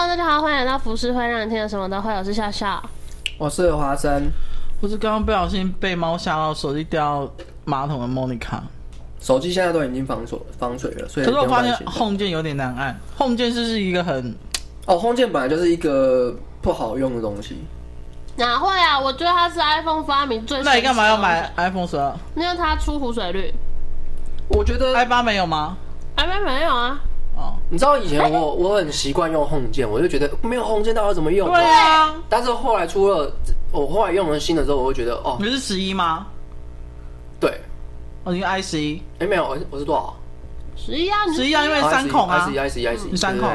Hello，大家好，欢迎来到浮世会，让你听的什么都会。我是笑笑，我是华生，我是刚刚不小心被猫吓到手机掉马桶的 Monica。手机现在都已经防水防水了，所以可是我发现 Home 键有点难按，Home 键是是一个很哦，Home 键本来就是一个不好用的东西。哪会啊？我觉得它是 iPhone 发明最。那你干嘛要买 iPhone 十二？因为它出湖水率。我觉得 i 八没有吗？i 八没有啊。哦，你知道以前我我很习惯用 Home 键，我就觉得没有 Home 键到底怎么用？对啊。但是后来出了，我后来用了新的之后，我会觉得哦，你是十一吗？对。哦，你 i 十一？哎，没有，我我是多少？十一啊，十一啊，因为三孔啊。i 十一，i 十一，i 十一，三孔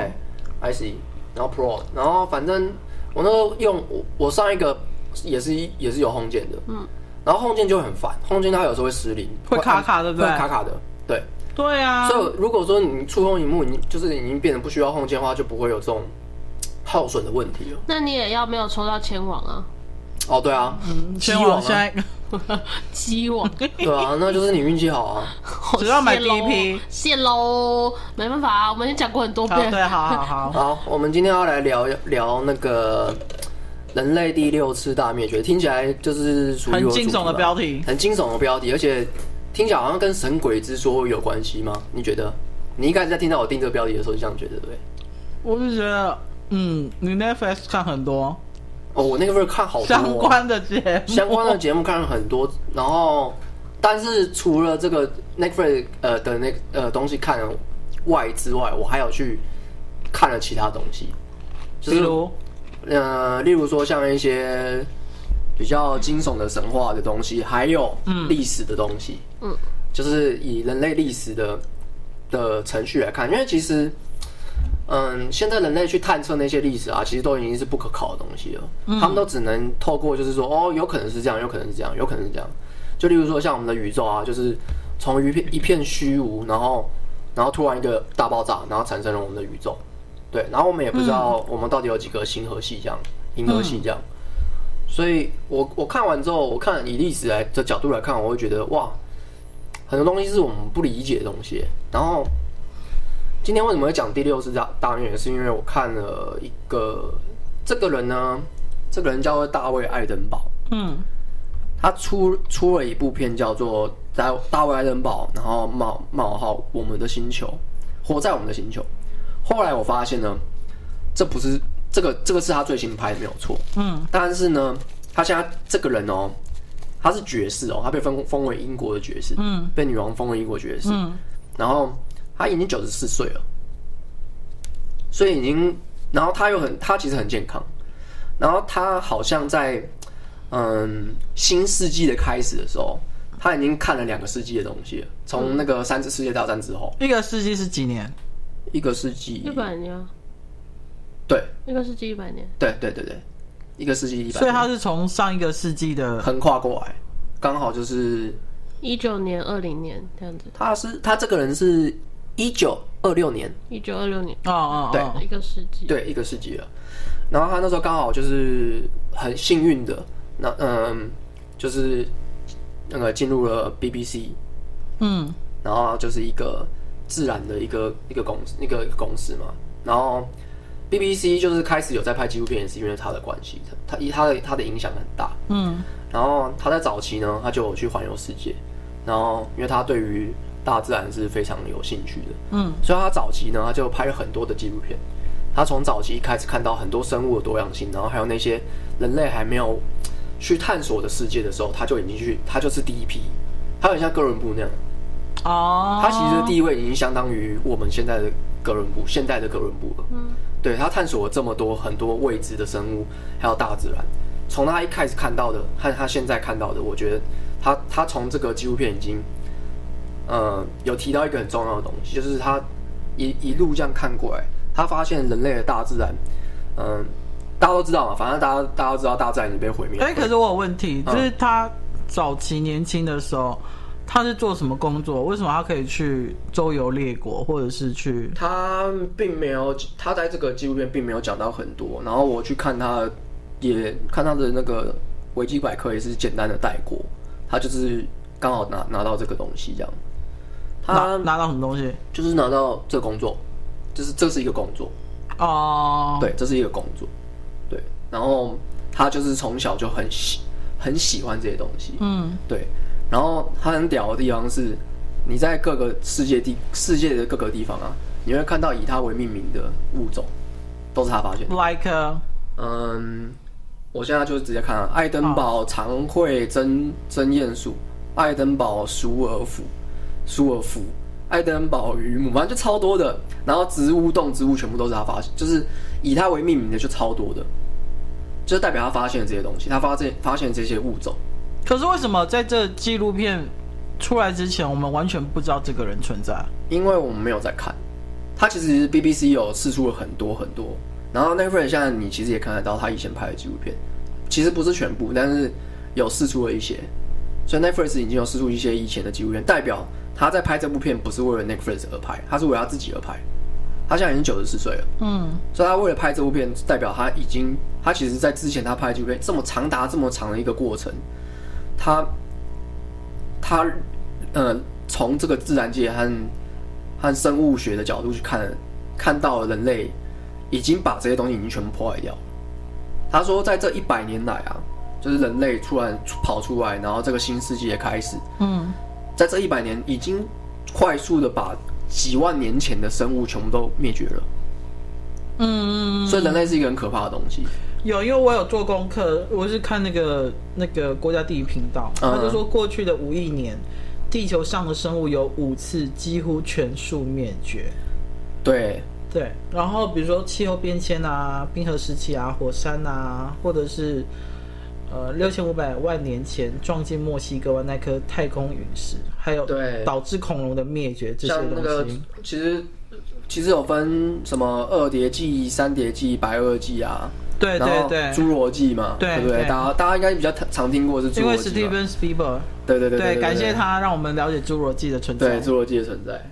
，i 十一，然后 Pro，然后反正我那时候用我我上一个也是也是有 Home 键的，嗯，然后 Home 键就很烦，Home 键它有时候会失灵，会卡卡的，对，卡卡的，对，对啊。所以如果说你触碰荧幕，你就是已经变得不需要 Home 键的话，就不会有这种耗损的问题了。那你也要没有抽到千网啊？哦，对啊，嗯，签王现在。机网对啊，那就是你运气好啊！只要买第一批，谢喽，没办法啊，我们已经讲过很多遍。对，好好好。好，我们今天要来聊聊那个人类第六次大灭绝，听起来就是属于很惊悚的标题，很惊悚的标题，而且听起来好像跟神鬼之说有关系吗？你觉得？你一开始在听到我定这个标题的时候，就这样觉得对不对？我是觉得，嗯，你 Netflix 看很多。哦，我那个会看好多相关的节目，相关的节目看了很多，然后，但是除了这个 Netflix 呃的那呃东西看外之外，我还有去看了其他东西，就是、例如呃，例如说像一些比较惊悚的神话的东西，还有历史的东西，嗯，就是以人类历史的的程序来看，因为其实。嗯，现在人类去探测那些历史啊，其实都已经是不可靠的东西了。嗯、他们都只能透过就是说，哦，有可能是这样，有可能是这样，有可能是这样。就例如说，像我们的宇宙啊，就是从一片一片虚无，然后然后突然一个大爆炸，然后产生了我们的宇宙。对，然后我们也不知道我们到底有几个星河系这样，银河系这样。所以我我看完之后，我看以历史来的角度来看，我会觉得哇，很多东西是我们不理解的东西。然后。今天为什么会讲第六次大大灭绝？是因为我看了一个这个人呢，这个人叫做大卫·爱登堡。嗯，他出出了一部片叫做《大大卫·爱登堡》，然后冒冒号我们的星球，活在我们的星球。后来我发现呢，这不是这个这个是他最新拍的，没有错。嗯，但是呢，他现在这个人哦，他是爵士哦，他被封封为英国的爵士，嗯，被女王封为英国爵士，嗯，然后。他已经九十四岁了，所以已经，然后他又很，他其实很健康，然后他好像在，嗯，新世纪的开始的时候，他已经看了两个世纪的东西了，从那个三次世界大战之后，一个世纪是几年？一个世纪。一百年，对，一个世纪一百年，对对对对，一个世纪一百年，所以他是从上一个世纪的横跨过来，刚好就是一九年、二零年这样子。他是他这个人是。一九二六年，一九二六年，哦哦，对，一个世纪，对，一个世纪了。然后他那时候刚好就是很幸运的，那嗯，就是那个进入了 BBC，嗯，然后就是一个自然的一个一个公司，一个公司嘛。然后 BBC 就是开始有在拍纪录片，也是因为他的关系，他以他的他的影响很大，嗯。然后他在早期呢，他就去环游世界，然后因为他对于大自然是非常有兴趣的，嗯，所以他早期呢，他就拍了很多的纪录片。他从早期开始看到很多生物的多样性，然后还有那些人类还没有去探索的世界的时候，他就已经去，他就是第一批。他很像哥伦布那样，哦，他其实的地位已经相当于我们现在的哥伦布，现代的哥伦布了。嗯，对，他探索了这么多很多未知的生物，还有大自然。从他一开始看到的和他现在看到的，我觉得他他从这个纪录片已经。呃，有提到一个很重要的东西，就是他一一路这样看过来，他发现人类的大自然，嗯、呃，大家都知道嘛，反正大家大家都知道大自然已经被毁灭。哎、欸，可是我有问题，就是他早期年轻的时候，他是做什么工作？为什么他可以去周游列国，或者是去？他并没有，他在这个纪录片并没有讲到很多。然后我去看他，也看他的那个维基百科，也是简单的带过。他就是刚好拿拿到这个东西这样。他拿到什么东西？就是拿到这个工作，就是这是一个工作哦，对，这是一个工作，对，然后他就是从小就很喜很喜欢这些东西，嗯，对，然后他很屌的地方是，你在各个世界地世界的各个地方啊，你会看到以他为命名的物种，都是他发现的，like，嗯，我现在就直接看啊，爱登堡长喙针针鼹鼠，爱登堡鼠耳蝠，鼠耳蝠。爱登堡鱼母，反正就超多的。然后植物、动植物全部都是他发现，就是以他为命名的就超多的，就是代表他发现了这些东西，他发现发现这些物种。可是为什么在这纪录片出来之前，我们完全不知道这个人存在？因为我们没有在看。他其实 BBC 有试出了很多很多，然后 Netflix 现在你其实也看得到他以前拍的纪录片，其实不是全部，但是有试出了一些。所以 Netflix 已经有试出一些以前的纪录片，代表。他在拍这部片不是为了 Netflix 而拍，他是为了他自己而拍。他现在已经九十四岁了，嗯，所以他为了拍这部片，代表他已经，他其实，在之前他拍纪录片这么长达这么长的一个过程，他，他，呃，从这个自然界和和生物学的角度去看，看到了人类已经把这些东西已经全部破坏掉。他说，在这一百年来啊，就是人类突然跑出来，然后这个新世纪开始，嗯。在这一百年，已经快速的把几万年前的生物全部都灭绝了。嗯，所以人类是一个很可怕的东西。有，因为我有做功课，我是看那个那个国家地理频道，他就说过去的五亿年，地球上的生物有五次几乎全数灭绝。对对，然后比如说气候变迁啊、冰河时期啊、火山啊，或者是。呃，六千五百万年前撞进墨西哥湾那颗太空陨石，还有对导致恐龙的灭绝这些东西。那个、其实其实有分什么二叠纪、三叠纪、白垩纪啊。对对对，侏罗纪嘛，对不对？大家大家应该比较常听过是侏罗纪。因为 Steven Spielberg。对对对对，感谢他让我们了解侏罗纪的存在。对，侏罗纪的存在。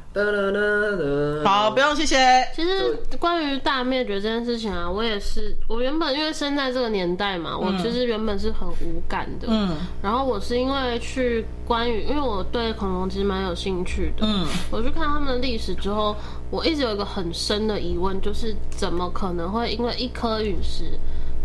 好，不用谢谢。其实关于大灭绝这件事情啊，我也是，我原本因为生在这个年代嘛，我其实原本是很无感的。嗯。然后我是因为去关于，因为我对恐龙其实蛮有兴趣的。嗯。我去看他们的历史之后，我一直有一个很深的疑问，就是怎么可能会因为一颗陨石？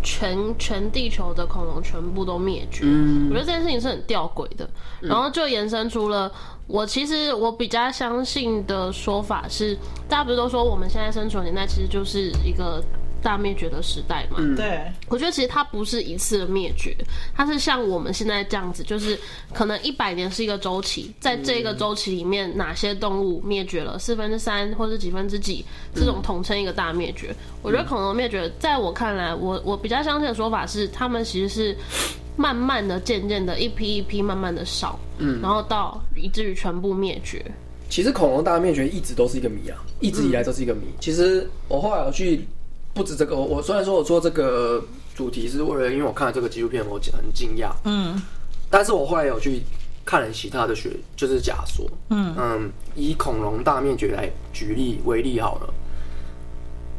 全全地球的恐龙全部都灭绝，嗯，我觉得这件事情是很吊诡的，然后就延伸出了我其实我比较相信的说法是，大家不是都说我们现在生存的年代其实就是一个。大灭绝的时代嘛，嗯，对，我觉得其实它不是一次的灭绝，它是像我们现在这样子，就是可能一百年是一个周期，在这个周期里面，哪些动物灭绝了四分之三或者几分之几，这种统称一个大灭绝。我觉得恐龙灭绝，在我看来，我我比较相信的说法是，他们其实是慢慢的、渐渐的，一批一批慢慢的少，嗯，然后到以至于全部灭绝。其实恐龙大灭绝一直都是一个谜啊，一直以来都是一个谜。其实我后来我去。不止这个，我我虽然说我做这个主题是为了，因为我看了这个纪录片，我很惊讶，嗯，但是我后来有去看了其他的学，就是假说，嗯。嗯，以恐龙大灭绝来举例为例好了，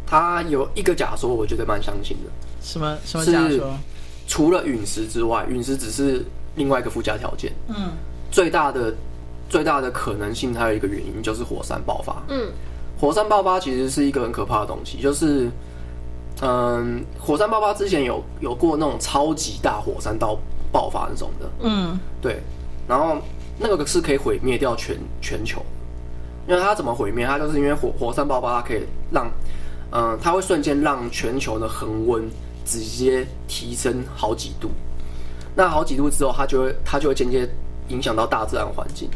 它有一个假说，我觉得蛮相信的，什么什么假说？除了陨石之外，陨石只是另外一个附加条件，嗯，最大的最大的可能性，还有一个原因就是火山爆发，嗯，火山爆发其实是一个很可怕的东西，就是。嗯，火山爆发之前有有过那种超级大火山到爆发那种的，嗯，对，然后那个是可以毁灭掉全全球，因为它怎么毁灭？它就是因为火火山爆发，它可以让，嗯，它会瞬间让全球的恒温直接提升好几度，那好几度之后，它就会它就会间接影响到大自然环境。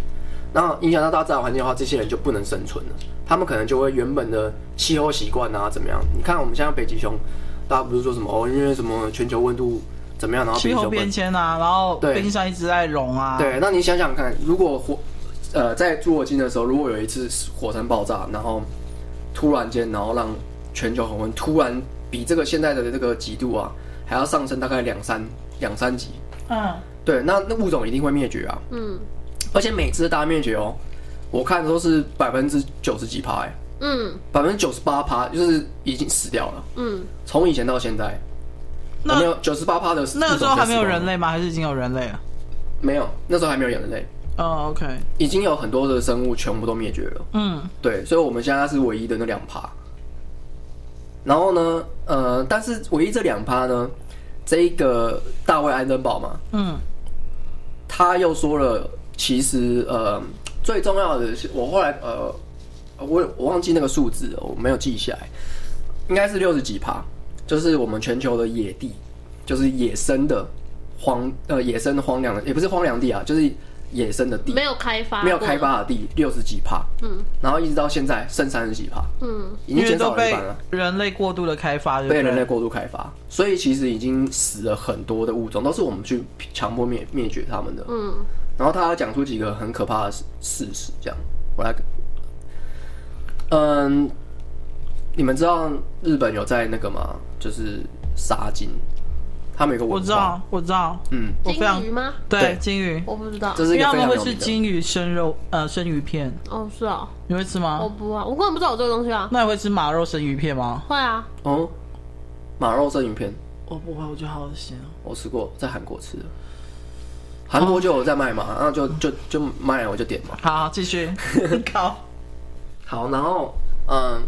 然后影响到大自然环境的话，这些人就不能生存了。他们可能就会原本的气候习惯啊，怎么样？你看我们现在北极熊，大家不是说什么哦，因为什么全球温度怎么样，然后气候变迁啊，然后冰山一直在融啊。对，那你想想看，如果火呃在侏罗纪的时候，如果有一次火山爆炸，然后突然间，然后让全球恒温突然比这个现在的这个几度啊，还要上升大概两三两三级。嗯，对，那那物种一定会灭绝啊。嗯。而且每次的大灭绝哦，我看都是百分之九十几趴哎，嗯，百分之九十八趴就是已经死掉了，嗯，从以前到现在，那没有九十八趴的，那个时候还没有人类吗？还是已经有人类了？没有，那时候还没有人类。哦，OK，已经有很多的生物全部都灭绝了，嗯，对，所以我们现在是唯一的那两趴。然后呢，呃，但是唯一这两趴呢，这一个大卫安登堡嘛，嗯，他又说了，其实呃，最重要的是，我后来呃，我我忘记那个数字了，我没有记下来，应该是六十几趴，就是我们全球的野地，就是野生的荒呃野生的荒凉的，也不是荒凉地啊，就是。野生的地没有开发，没有开发的地六十几趴，嗯，然后一直到现在剩三十几趴，嗯，已经减少了一半了。人类过度的开发，被人类过度开发，所以其实已经死了很多的物种，都是我们去强迫灭灭绝他们的。嗯，然后他要讲出几个很可怕的事事实，这样我来，嗯，你们知道日本有在那个吗？就是杀金。他们有个文化，我知道，我知道，嗯，金鱼吗？对，金鱼，我不知道，这是一个非常有名的。他们会吃金鱼生肉，呃，生鱼片。哦，是啊，你会吃吗？我不啊，我根本不知道有这个东西啊。那你会吃马肉生鱼片吗？会啊。哦，马肉生鱼片，我不会，我觉得好恶心啊。我吃过，在韩国吃的，韩国就有在卖嘛，然后就就就卖了，我就点嘛。好，继续。好，好，然后嗯，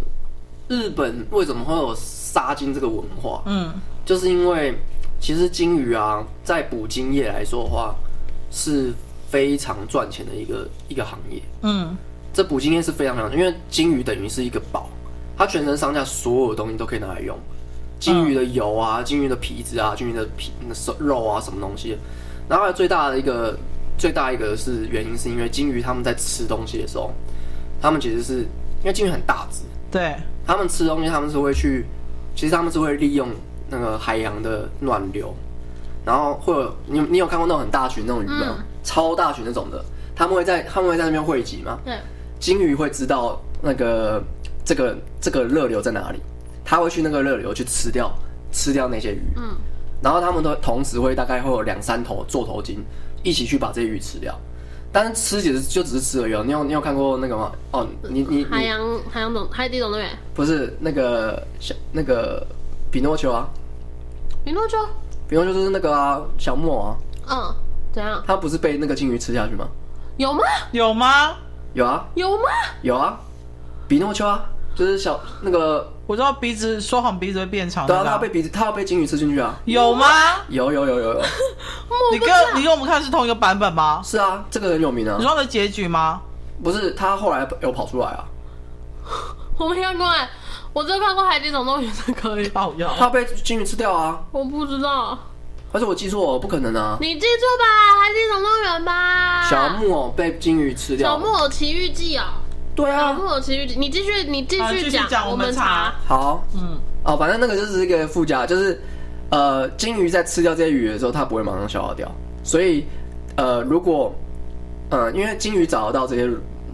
日本为什么会有杀金这个文化？嗯，就是因为。其实金鱼啊，在捕鲸业来说的话，是非常赚钱的一个一个行业。嗯，这捕鲸业是非常非常，因为金鱼等于是一个宝，它全身上下所有的东西都可以拿来用。金鱼的油啊，金鱼的皮子啊，金鱼的皮、肉啊，什么东西。然后最大的一个最大一个是原因，是因为鲸鱼他们在吃东西的时候，他们其实是因为鲸鱼很大只，对，他们吃东西他们是会去，其实他们是会利用。那个海洋的暖流，然后会有你，你有看过那种很大群那种鱼吗？嗯、超大群那种的，他们会在他们会在那边汇集吗？对，鲸鱼会知道那个这个这个热流在哪里，他会去那个热流去吃掉吃掉那些鱼。嗯，然后他们都同时会大概会有两三头座头鲸一起去把这些鱼吃掉，但是吃只是就只是吃而已。你有你有看过那个吗？哦，你你，你海洋海洋总海底总动员不是那个小那个。匹诺丘啊，匹诺丘，匹诺丘就是那个啊，小木偶啊。嗯，怎样？他不是被那个鲸鱼吃下去吗？有吗？有吗？有啊。有吗？有啊。匹诺丘啊，就是小那个，我知道鼻子说谎鼻子会变长。对啊，他被鼻子，他要被金鱼吃进去啊。有吗？有有有有有。你跟你跟我们看是同一个版本吗？是啊，这个很有名啊。你说的结局吗？不是，他后来有跑出来啊。我没看过哎。我只有看过《海底总动员》的可以，他被金鱼吃掉啊！我不知道，而且我记错，不可能啊！你记错吧，《海底总动员》吧？小木偶被金鱼吃掉，《小木偶奇遇记》啊！对啊，《小木偶奇遇记》，你继续，你继续讲，我们查。好，嗯，哦，反正那个就是一个附加，就是呃，金鱼在吃掉这些鱼的时候，它不会马上消化掉，所以呃，如果呃，因为金鱼找得到这些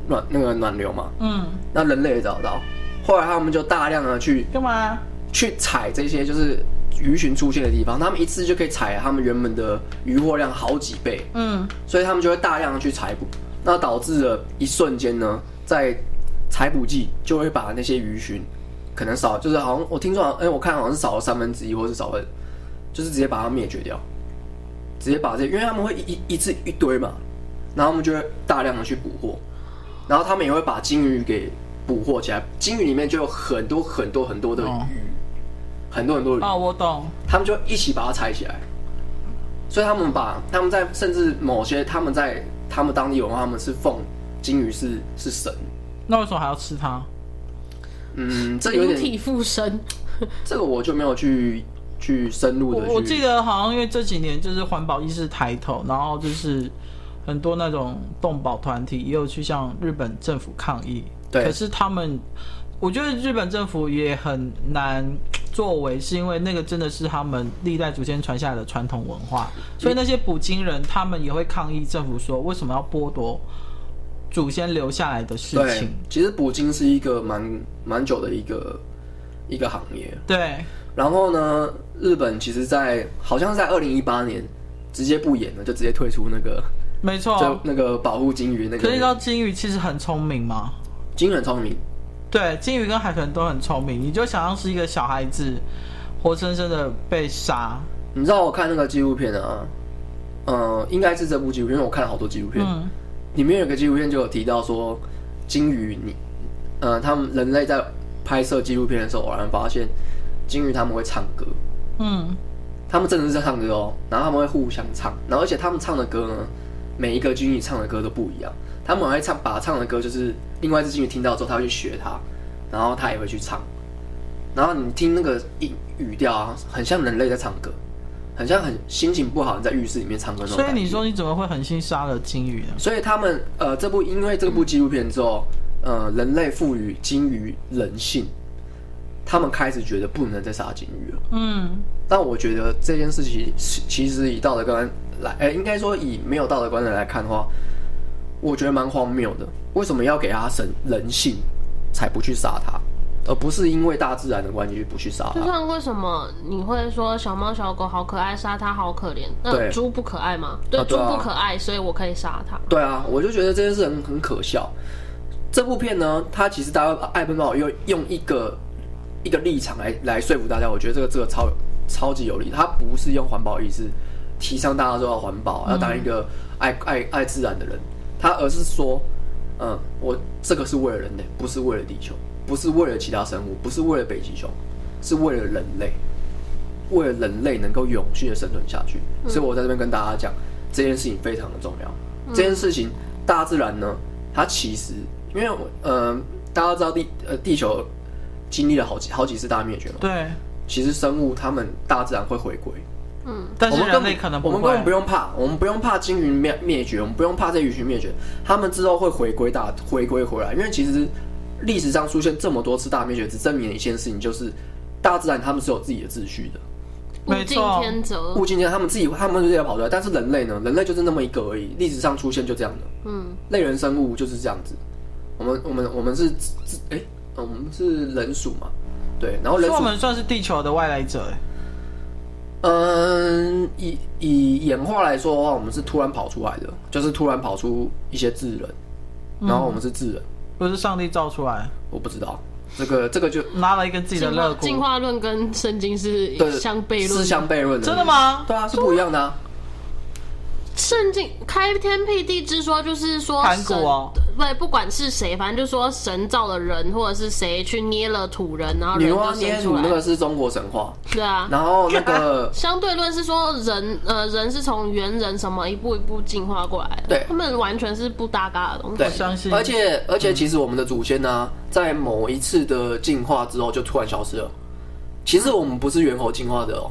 暖那个暖流嘛，嗯，那人类也找得到。后来他们就大量的去干嘛？去采这些就是鱼群出现的地方，他们一次就可以采他们原本的渔获量好几倍。嗯，所以他们就会大量的去采捕，那导致了一瞬间呢，在采捕季就会把那些鱼群可能少，就是好像我听说，哎、欸，我看好像是少了三分之一，或是少了，就是直接把它灭绝掉，直接把这，因为他们会一一次一堆嘛，然后他们就会大量的去捕获，然后他们也会把金鱼给。捕获起来，金鱼里面就有很多很多很多的鱼，哦、很多很多鱼。哦，我懂。他们就一起把它采起来，所以他们把他们在甚至某些他们在他们当地文化，他们是奉鲸鱼是是神。那为什么还要吃它？嗯，这有点体附身。这个我就没有去去深入的。我记得好像因为这几年就是环保意识抬头，然后就是很多那种动保团体也有去向日本政府抗议。对，可是他们，我觉得日本政府也很难作为，是因为那个真的是他们历代祖先传下来的传统文化，所以那些捕鲸人他们也会抗议政府说，为什么要剥夺祖先留下来的事情？其实捕鲸是一个蛮蛮久的一个一个行业。对，然后呢，日本其实在好像是在二零一八年直接不演了，就直接退出那个，没错，就那个保护鲸鱼那个。可是你知道鲸鱼其实很聪明吗？鲸鱼很聪明，对，鲸鱼跟海豚都很聪明。你就想象是一个小孩子，活生生的被杀。你知道我看那个纪录片啊，呃，应该是这部纪录片，因为我看了好多纪录片。嗯，里面有个纪录片就有提到说，鲸鱼你，呃，他们人类在拍摄纪录片的时候，偶然发现鲸鱼他们会唱歌，嗯，他们真的是在唱歌哦，然后他们会互相唱，然后而且他们唱的歌呢，每一个鲸鱼唱的歌都不一样，他们会唱把唱的歌，就是另外一只鲸鱼听到之后，他会去学它，然后他也会去唱，然后你听那个音语调啊，很像人类在唱歌。很像很心情不好，你在浴室里面唱歌那种。所以你说你怎么会狠心杀了金鱼呢？所以他们呃，这部因为这部纪录片之后，呃，人类赋予金鱼人性，他们开始觉得不能再杀金鱼了。嗯，但我觉得这件事情其实以道德观来，哎、欸，应该说以没有道德观的来看的话，我觉得蛮荒谬的。为什么要给他神人性，才不去杀他？而不是因为大自然的关系不去杀它。就像为什么你会说小猫小狗好可爱，杀它好可怜？那猪不可爱吗？对，猪不可爱，所以我可以杀它。对啊，我就觉得这件事很很可笑。这部片呢，它其实大家爱奔跑用用一个一个立场来来说服大家，我觉得这个这个超超级有力。它不是用环保意识提倡大家都要环保，要当一个爱爱爱自然的人，他而是说，嗯，我这个是为了人类，不是为了地球。不是为了其他生物，不是为了北极熊，是为了人类，为了人类能够永续的生存下去。嗯、所以我在这边跟大家讲，这件事情非常的重要。嗯、这件事情，大自然呢，它其实因为呃，大家知道地呃地球经历了好几好几次大灭绝嘛。对。其实生物它们大自然会回归。嗯。但是人类可能。我们根本不用怕，我们不用怕鲸鱼灭灭绝，我们不用怕这鱼群灭绝，他们之后会回归大回归回来，因为其实。历史上出现这么多次大灭绝，只证明了一件事情，就是大自然他们是有自己的秩序的，物竞天择，物竞天择，他们自己他们就是要跑出来。但是人类呢？人类就是那么一个而已，历史上出现就这样的。嗯，类人生物就是这样子。我们我们我们是哎、欸，我们是人属嘛？对，然后人属我们算是地球的外来者。嗯，以以演化来说的话，我们是突然跑出来的，就是突然跑出一些智人，然后我们是智人。嗯不是上帝造出来，我不知道。这个这个就拿了一个自己的乐。进化论跟圣经是相悖论，是相悖论的。真的吗？对啊，是不一样的啊。圣经开天辟地之说，就是说盘古哦，对，不管是谁，反正就是说神造了人，或者是谁去捏了土人，然后女娲捏土，那个是中国神话。对啊，然后那个 相对论是说人，呃，人是从猿人什么一步一步进化过来的，对，他们完全是不搭嘎的东西。对，相信。而且而且，其实我们的祖先呢、啊，在某一次的进化之后就突然消失了。其实我们不是猿猴进化的哦。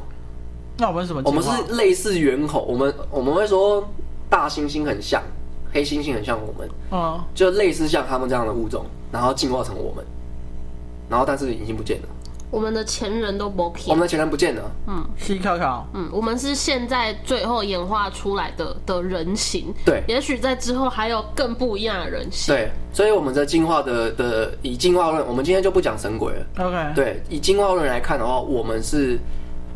那我们什么？我们是类似猿猴，我们我们会说。大猩猩很像，黑猩猩很像我们，嗯，就类似像他们这样的物种，然后进化成我们，然后但是已经不见了。我们的前人都不见，我们的前人不见了。嗯，西考考，嗯，我们是现在最后演化出来的的人形。对，也许在之后还有更不一样的人形。对，所以我们的进化的的以进化论，我们今天就不讲神鬼了。OK，对，以进化论来看的话，我们是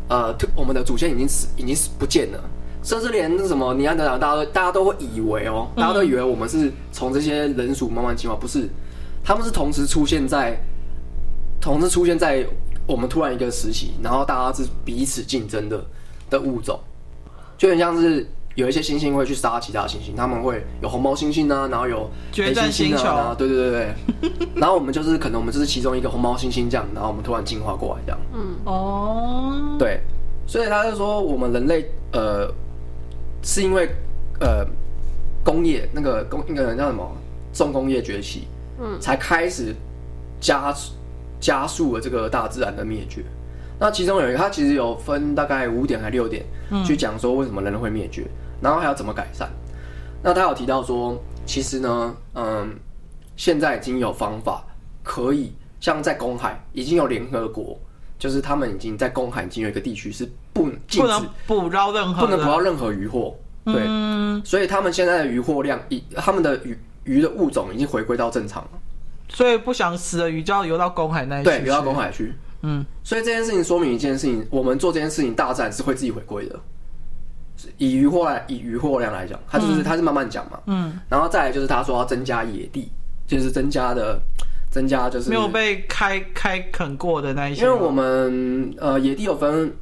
呃，我们的祖先已经死，已经死不见了。甚至连那什么尼安德塔，大家都大家都会以为哦，大家都以为我们是从这些人属慢慢进化，不是，他们是同时出现在，同时出现在我们突然一个时期，然后大家是彼此竞争的的物种，就很像是有一些猩猩会去杀其他猩猩，他们会有红毛猩猩啊，然后有黑猩猩啊，对对对对，然后我们就是可能我们就是其中一个红毛猩猩这样，然后我们突然进化过来这样，嗯。哦，对，所以他就说我们人类呃。是因为，呃，工业那个工那个叫什么？重工业崛起，嗯，才开始加加速了这个大自然的灭绝。那其中有一个，它其实有分大概五点还六点，去讲说为什么人类会灭绝，然后还要怎么改善。那他有提到说，其实呢，嗯，现在已经有方法可以，像在公海已经有联合国，就是他们已经在公海已经有一个地区是。不禁止不能捕捞任何，不能捕捞任何渔获。对，嗯、所以他们现在的渔获量，以他们的鱼鱼的物种已经回归到正常了。所以不想死的鱼就要游到公海那一对，游到公海去。嗯，所以这件事情说明一件事情：我们做这件事情，大自然是会自己回归的。以渔获来，以渔获量来讲，他就是他是慢慢讲嘛。嗯，然后再来就是他说要增加野地，就是增加的增加就是没有被开开垦过的那一些。因为我们呃野地有分。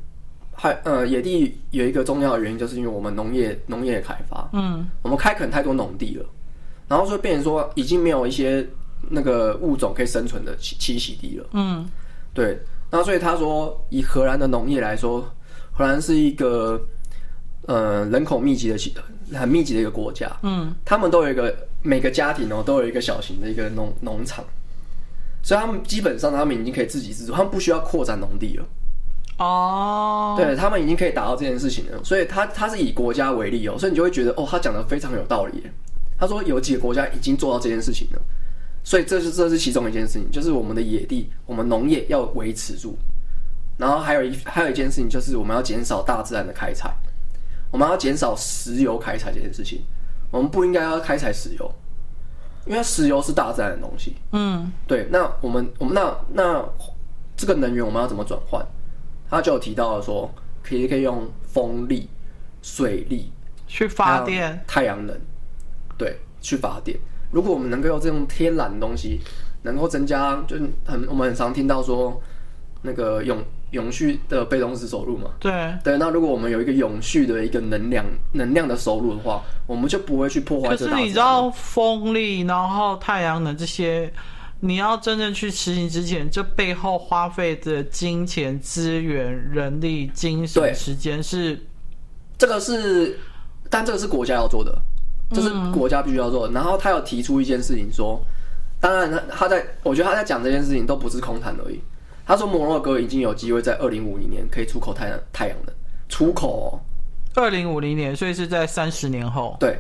还呃，野地有一个重要的原因，就是因为我们农业农业开发，嗯，我们开垦太多农地了，然后就变成说已经没有一些那个物种可以生存的栖栖息地了，嗯，对。那所以他说，以荷兰的农业来说，荷兰是一个呃人口密集的、很密集的一个国家。嗯，他们都有一个每个家庭哦，都有一个小型的一个农农场，所以他们基本上他们已经可以自给自足，他们不需要扩展农地了。哦，对，他们已经可以达到这件事情了。所以他他是以国家为例哦，所以你就会觉得哦，他讲的非常有道理。他说有几个国家已经做到这件事情了。所以这是这是其中一件事情，就是我们的野地，我们农业要维持住。然后还有一还有一件事情，就是我们要减少大自然的开采，我们要减少石油开采这件事情。我们不应该要开采石油，因为石油是大自然的东西。嗯，对。那我们我们那那这个能源我们要怎么转换？他就有提到了说，可以可以用风力、水力去发电，太阳能，对，去发电。如果我们能够用这种天然的东西，能够增加，就很我们很常听到说，那个永永续的被动式收入嘛。对对，那如果我们有一个永续的一个能量能量的收入的话，我们就不会去破坏。可是你知道风力，然后太阳能这些，你要真正去实行之前，这背后花费的金钱、资源、人力、精神、时间是，这个是，但这个是国家要做的。这是国家必须要做的。然后他有提出一件事情说，当然他他在，我觉得他在讲这件事情都不是空谈而已。他说摩洛哥已经有机会在二零五零年可以出口太阳太阳能出口哦，二零五零年，所以是在三十年后。对，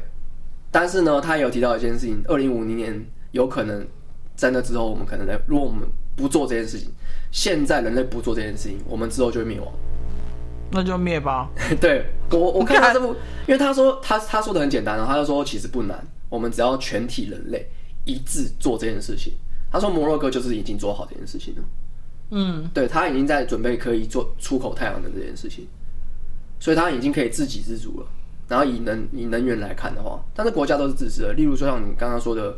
但是呢，他有提到一件事情，二零五零年有可能在那之后，我们可能在，如果我们不做这件事情，现在人类不做这件事情，我们之后就会灭亡。那就灭吧。对我，我看他这部，因为他说他他说的很简单，然后他就说其实不难，我们只要全体人类一致做这件事情。他说摩洛哥就是已经做好这件事情了。嗯，对，他已经在准备可以做出口太阳能这件事情，所以他已经可以自给自足了。然后以能以能源来看的话，但是国家都是自私的。例如说像你刚刚说的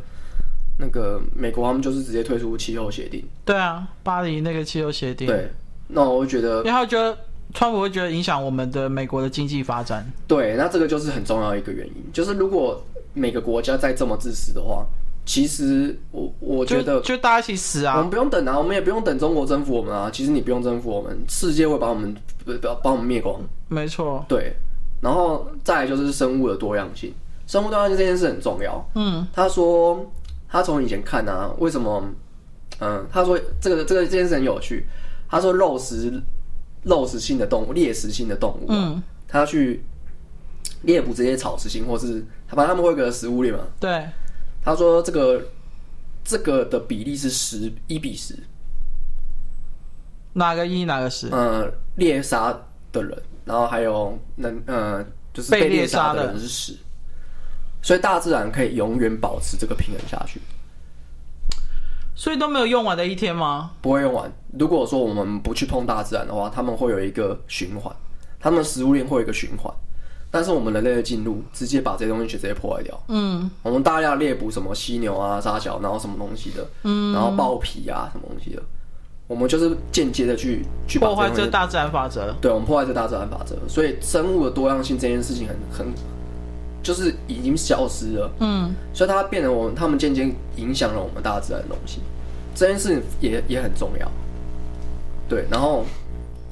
那个美国，他们就是直接退出气候协定。对啊，巴黎那个气候协定。对，那我会觉得，因为他觉得。川普会觉得影响我们的美国的经济发展。对，那这个就是很重要的一个原因，就是如果每个国家再这么自私的话，其实我我觉得就，就大家一起死啊！我们不用等啊，我们也不用等中国征服我们啊。其实你不用征服我们，世界会把我们不不把我们灭光。没错。对，然后再来就是生物的多样性，生物多样性这件事很重要。嗯，他说他从以前看啊，为什么？嗯，他说这个这个这件事很有趣。他说肉食。肉食性的动物，猎食性的动物，嗯，他去猎捕这些草食性，或是反正他们会有个食物链嘛。对，他说这个这个的比例是十一比十，哪个一哪个十？呃，猎杀的人，然后还有能呃，就是被猎杀的人是十，所以大自然可以永远保持这个平衡下去。所以都没有用完的一天吗？不会用完。如果说我们不去碰大自然的话，他们会有一个循环，他们的食物链会有一个循环。但是我们人类的进入，直接把这些东西直接破坏掉。嗯，我们大量猎捕什么犀牛啊、沙小，然后什么东西的，嗯，然后豹皮啊什么东西的，我们就是间接的去去破坏这大自然法则。对，我们破坏这大自然法则。所以生物的多样性这件事情很很，就是已经消失了。嗯，所以它变成我们，他们渐渐影响了我们大自然的东西。这件事情也也很重要，对，然后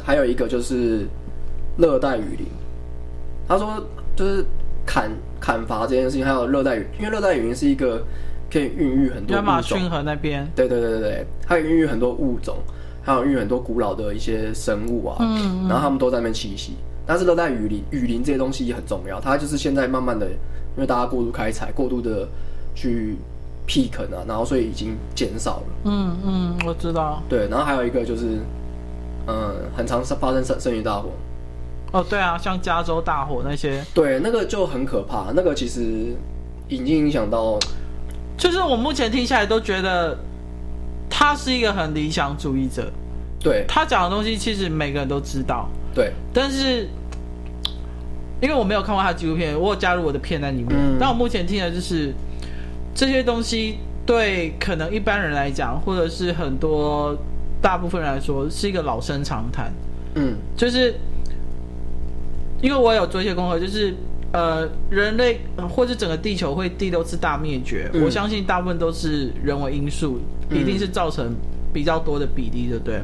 还有一个就是热带雨林，他说就是砍砍伐这件事情，还有热带雨，因为热带雨林是一个可以孕育很多亚马逊河那边，对对对对对，它孕育很多物种，还有孕育很多古老的一些生物啊，嗯，嗯，然后他们都在那边栖息。但是热带雨林雨林这些东西也很重要，它就是现在慢慢的，因为大家过度开采，过度的去。Peak 啊，然后所以已经减少了。嗯嗯，我知道。对，然后还有一个就是，嗯，很常发生森森林大火。哦，对啊，像加州大火那些。对，那个就很可怕。那个其实已经影响到，就是我目前听下来都觉得他是一个很理想主义者。对，他讲的东西其实每个人都知道。对，但是因为我没有看过他的纪录片，我有加入我的片单里面。嗯，但我目前听的就是。这些东西对可能一般人来讲，或者是很多大部分人来说，是一个老生常谈。嗯，就是因为我有做一些功课，就是呃，人类或者整个地球会第六次大灭绝，嗯，我相信大部分都是人为因素，一定是造成比较多的比例，对不对？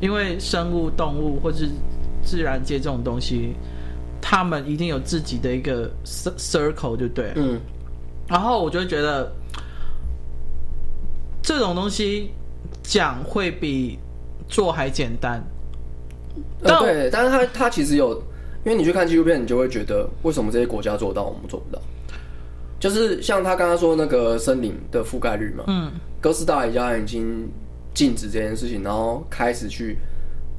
因为生物、动物或是自然界这种东西，他们一定有自己的一个 circle，就对。嗯。然后我就会觉得，这种东西讲会比做还简单。呃，对，但是他他其实有，因为你去看纪录片，你就会觉得为什么这些国家做到，我们做不到？就是像他刚刚说那个森林的覆盖率嘛，嗯，哥斯达黎加已经禁止这件事情，然后开始去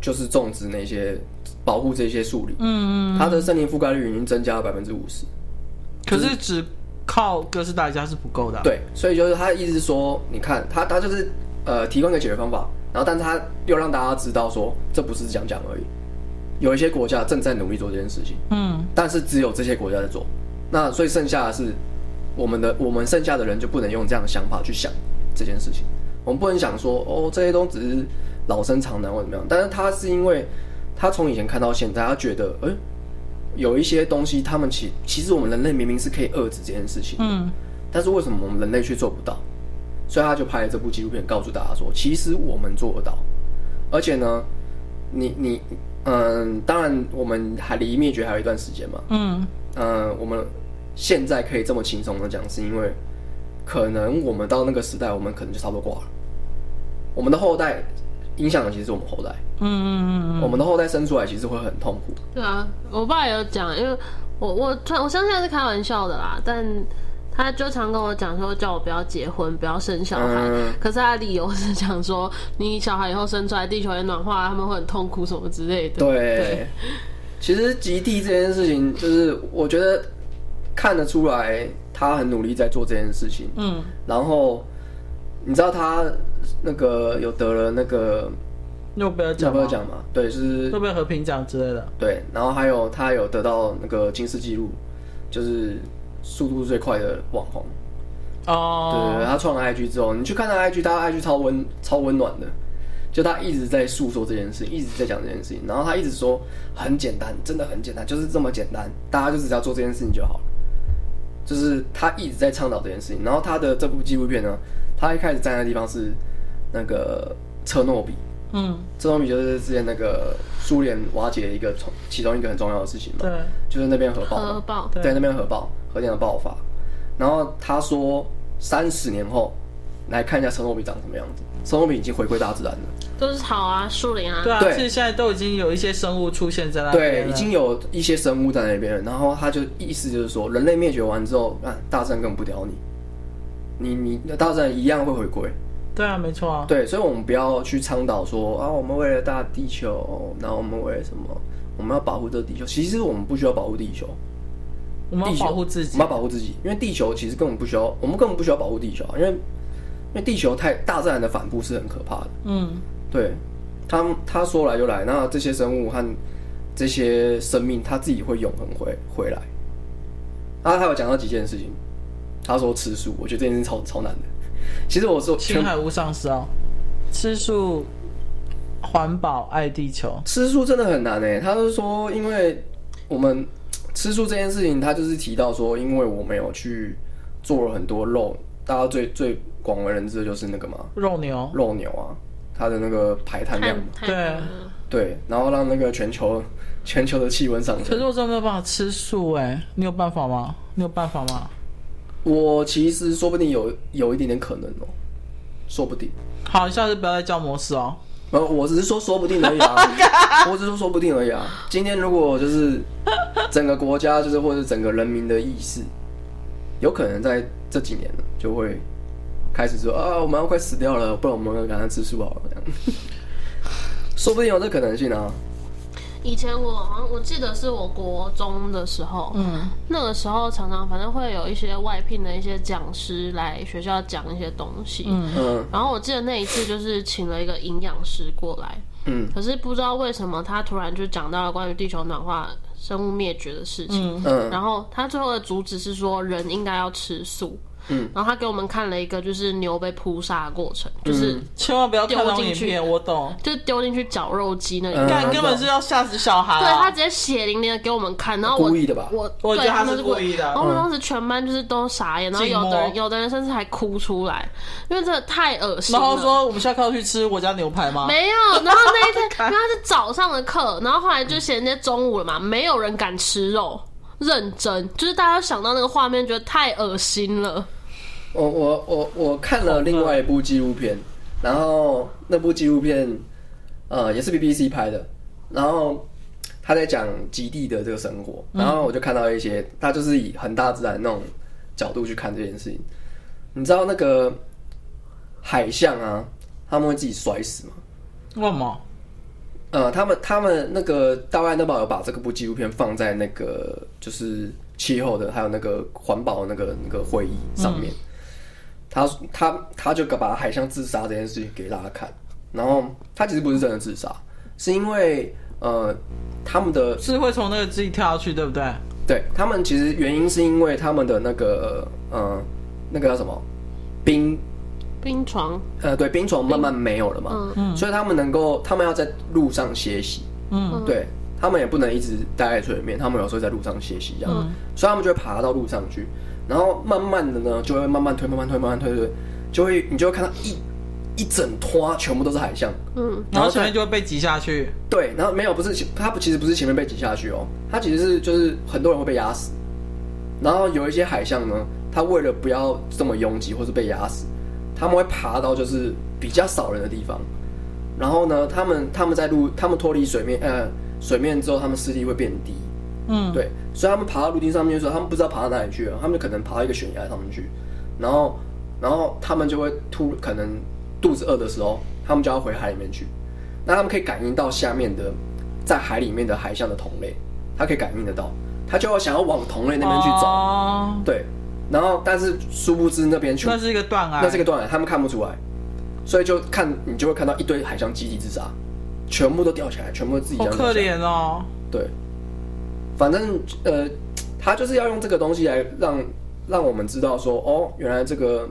就是种植那些保护这些树林，嗯嗯，它的森林覆盖率已经增加了百分之五十，可是只。靠哥斯达黎加是不够的，啊，对，所以就是他的意思是说，你看他他就是呃提供一个解决方法，然后但是他又让大家知道说这不是讲讲而已，有一些国家正在努力做这件事情，嗯，但是只有这些国家在做，那所以剩下的是我们的我们剩下的人就不能用这样的想法去想这件事情，我们不能想说哦这些都只是老生常谈或怎么样，但是他是因为他从以前看到现在，他觉得哎。欸有一些东西，他们其其实我们人类明明是可以遏制这件事情，嗯，但是为什么我们人类却做不到？所以他就拍了这部纪录片，告诉大家说，其实我们做得到。而且呢，你你嗯，当然我们还离灭绝还有一段时间嘛，嗯嗯，我们现在可以这么轻松的讲，是因为可能我们到那个时代，我们可能就差不多挂了，我们的后代。影响的其实是我们后代，嗯嗯嗯，我们的后代生出来其实会很痛苦。对啊，我爸也有讲，因为我我我相信他是开玩笑的啦，但他就常跟我讲说，叫我不要结婚，不要生小孩。嗯、可是他的理由是讲说，你小孩以后生出来，地球也暖化，他们会很痛苦什么之类的。对，对其实极地这件事情，就是我觉得看得出来，他很努力在做这件事情。嗯，然后你知道他。那个有得了那个诺贝尔奖，诺贝尔奖嘛？对，是诺贝尔和平奖之类的。对，然后还有他有得到那个金氏纪录，就是速度最快的网红。哦，对对对，他创了 IG 之后，你去看他 IG，他 IG 超温超温暖的，就他一直在诉说这件事情，一直在讲这件事情，然后他一直说很简单，真的很简单，就是这么简单，大家就只要做这件事情就好了。就是他一直在倡导这件事情，然后他的这部纪录片呢，他一开始站的地方是。那个车诺比，嗯，车诺比就是之前那个苏联瓦解的一个从其中一个很重要的事情嘛，对，就是那边核爆，核爆，对，那边核爆，核电的爆发。然后他说，三十年后来看一下车诺比长什么样子，生物比已经回归大自然了，都是草啊，树林啊，对啊，其实现在都已经有一些生物出现在那边，对，已经有一些生物在那边了。然后他就意思就是说，人类灭绝完之后，啊，大自然根本不屌你，你你那大自然一样会回归。对啊，没错啊。对，所以，我们不要去倡导说啊，我们为了大地球，然后我们为了什么？我们要保护这个地球。其实我们不需要保护地球，我们要保护自己。我们要保护自己，因为地球其实根本不需要，我们根本不需要保护地球啊，因为因为地球太大自然的反扑是很可怕的。嗯，对，他他说来就来，那这些生物和这些生命，他自己会永恒回回来。啊，他有讲到几件事情，他说吃素，我觉得这件事超超难的。其实我说，青海无上师哦，吃素、环保、爱地球，吃素真的很难诶。他是说，因为我们吃素这件事情，他就是提到说，因为我没有去做了很多肉，大家最最广为人知的就是那个嘛，肉牛，肉牛啊，它的那个排碳量，对对，然后让那个全球全球的气温上升。可是我真的没有办法吃素诶，你有办法吗？你有办法吗？我其实说不定有有一点点可能哦，说不定。好，你下次不要再叫模式哦。呃，我只是说说不定而已啊，我只是说说不定而已啊。今天如果就是整个国家，就是或者整个人民的意识，有可能在这几年就会开始说啊，我们要快死掉了，不然我们赶快吃素好了这样。说不定有这可能性啊。以前我好像我记得是我国中的时候，嗯，那个时候常常反正会有一些外聘的一些讲师来学校讲一些东西，嗯。嗯，然后我记得那一次就是请了一个营养师过来，嗯，可是不知道为什么他突然就讲到了关于地球暖化、生物灭绝的事情，嗯，然后他最后的主旨是说人应该要吃素，嗯，然后他给我们看了一个就是牛被扑杀的过程，就是、嗯、千万不要丢进去，我懂，就是丢进去绞肉机那里，应该根本是要吓死小孩、啊。对，他直接血淋淋的给我们看，然后我故意的吧？我我觉得他是故意的。然后我们当时全班就是都傻眼，然后有的人有的人甚至还哭出来，因为真的太恶心。然后说我们下课要去吃我家牛排吗？没有，然后那一天 因为他是早上的课，然后后来就衔接中午了嘛，没有人敢吃肉。认真，就是大家想到那个画面，觉得太恶心了。我我我我看了另外一部纪录片，然后那部纪录片，呃，也是 BBC 拍的，然后他在讲极地的这个生活，然后我就看到一些，他就是以很大自然那种角度去看这件事情。你知道那个海象啊，他们会自己摔死吗？为什么？呃，他们他们那个大外那宝有把这个部纪录片放在那个就是气候的，还有那个环保的那个那个会议上面。嗯、他他他就把海象自杀这件事情给大家看，然后他其实不是真的自杀，是因为呃他们的是会从那个自己跳下去，对不对？对，他们其实原因是因为他们的那个呃那个叫什么冰。冰床，呃，对，冰床慢慢没有了嘛，嗯，所以他们能够，他们要在路上歇息，嗯，对，他们也不能一直待在水里面，他们有时候在路上歇息这样，嗯，所以他们就会爬到路上去，然后慢慢的呢，就会慢慢推，慢慢推，慢慢推，推，就会你就会看到一一整坨全部都是海象，嗯，然后前面就会被挤下去，对，然后没有，不是，它其实不是前面被挤下去哦，它其实是就是很多人会被压死，然后有一些海象呢，他为了不要这么拥挤或是被压死。他们会爬到就是比较少人的地方，然后呢，他们他们在陆，他们脱离水面，呃，水面之后，他们视力会变低，嗯，对，所以他们爬到陆地上面的时候，他们不知道爬到哪里去了，他们就可能爬到一个悬崖上面去，然后，然后他们就会突可能肚子饿的时候，他们就要回海里面去，那他们可以感应到下面的在海里面的海象的同类，他可以感应得到，他就要想要往同类那边去走，哦、对。然后，但是殊不知那边去，那是一个断崖，那是一个断崖，他们看不出来，所以就看你就会看到一堆海象集体自杀，全部都掉起来，全部都自己这样。好可怜哦。对，反正呃，他就是要用这个东西来让让我们知道说，哦，原来这个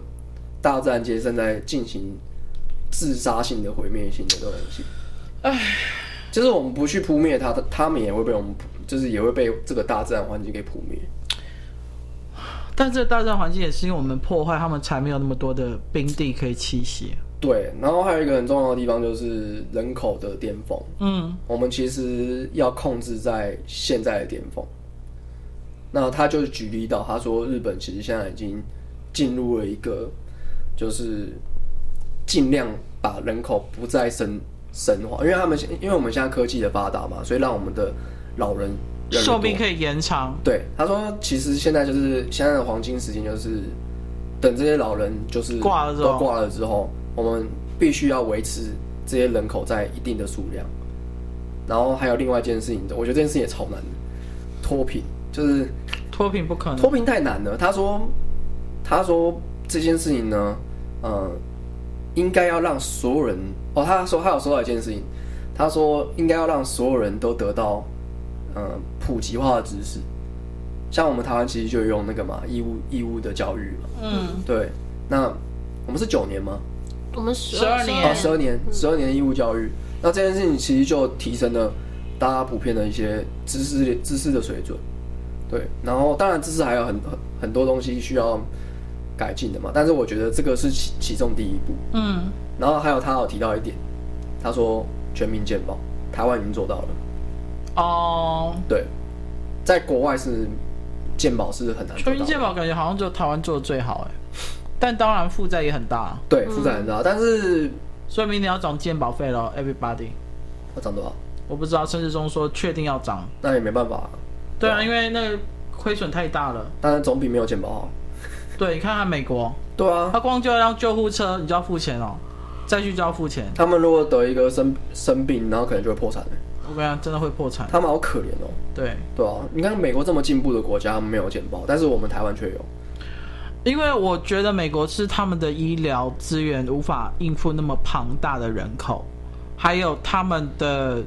大自然界正在进行自杀性的毁灭性的东西。哎，就是我们不去扑灭它它它们也会被我们，就是也会被这个大自然环境给扑灭。但这个大自然环境也是因为我们破坏，他们才没有那么多的冰地可以栖息。对，然后还有一个很重要的地方就是人口的巅峰。嗯，我们其实要控制在现在的巅峰。那他就举例到，他说日本其实现在已经进入了一个，就是尽量把人口不再生生化，因为他们因为我们现在科技的发达嘛，所以让我们的老人。寿命可以延长。对，他说，其实现在就是现在的黄金时间，就是等这些老人就是挂了之后，都挂了之后，我们必须要维持这些人口在一定的数量。然后还有另外一件事情，我觉得这件事情也超难的，脱贫就是 脱贫不可能，脱贫太难了。他说，他说这件事情呢，呃，应该要让所有人哦，他说他有说到一件事情，他说应该要让所有人都得到。嗯，普及化的知识，像我们台湾其实就用那个嘛，义务义务的教育嘛。嗯，对。那我们是九年吗？我们十二年。啊，十二年，十二年义务教育。那这件事情其实就提升了大家普遍的一些知识知识的水准。对，然后当然知识还有很很很多东西需要改进的嘛。但是我觉得这个是其其中第一步。嗯。然后还有他有提到一点，他说全民健保，台湾已经做到了。哦，oh, 对，在国外是健保是很难。全民健保感觉好像只有台湾做的最好哎，但当然负债也很大。对，负债很大，嗯、但是所以明年要涨健保费了，everybody。要涨多少？我不知道，陈志忠说确定要涨，那也没办法。对啊，因为那个亏损太大了。但是总比没有健保好。对，你看看美国。对啊，他光就要让救护车，你就要付钱哦，再去就要付钱。他们如果得一个生生病，然后可能就会破产。我跟你讲，真的会破产。他们好可怜哦。对对啊，你看美国这么进步的国家，没有健保，但是我们台湾却有。因为我觉得美国是他们的医疗资源无法应付那么庞大的人口，还有他们的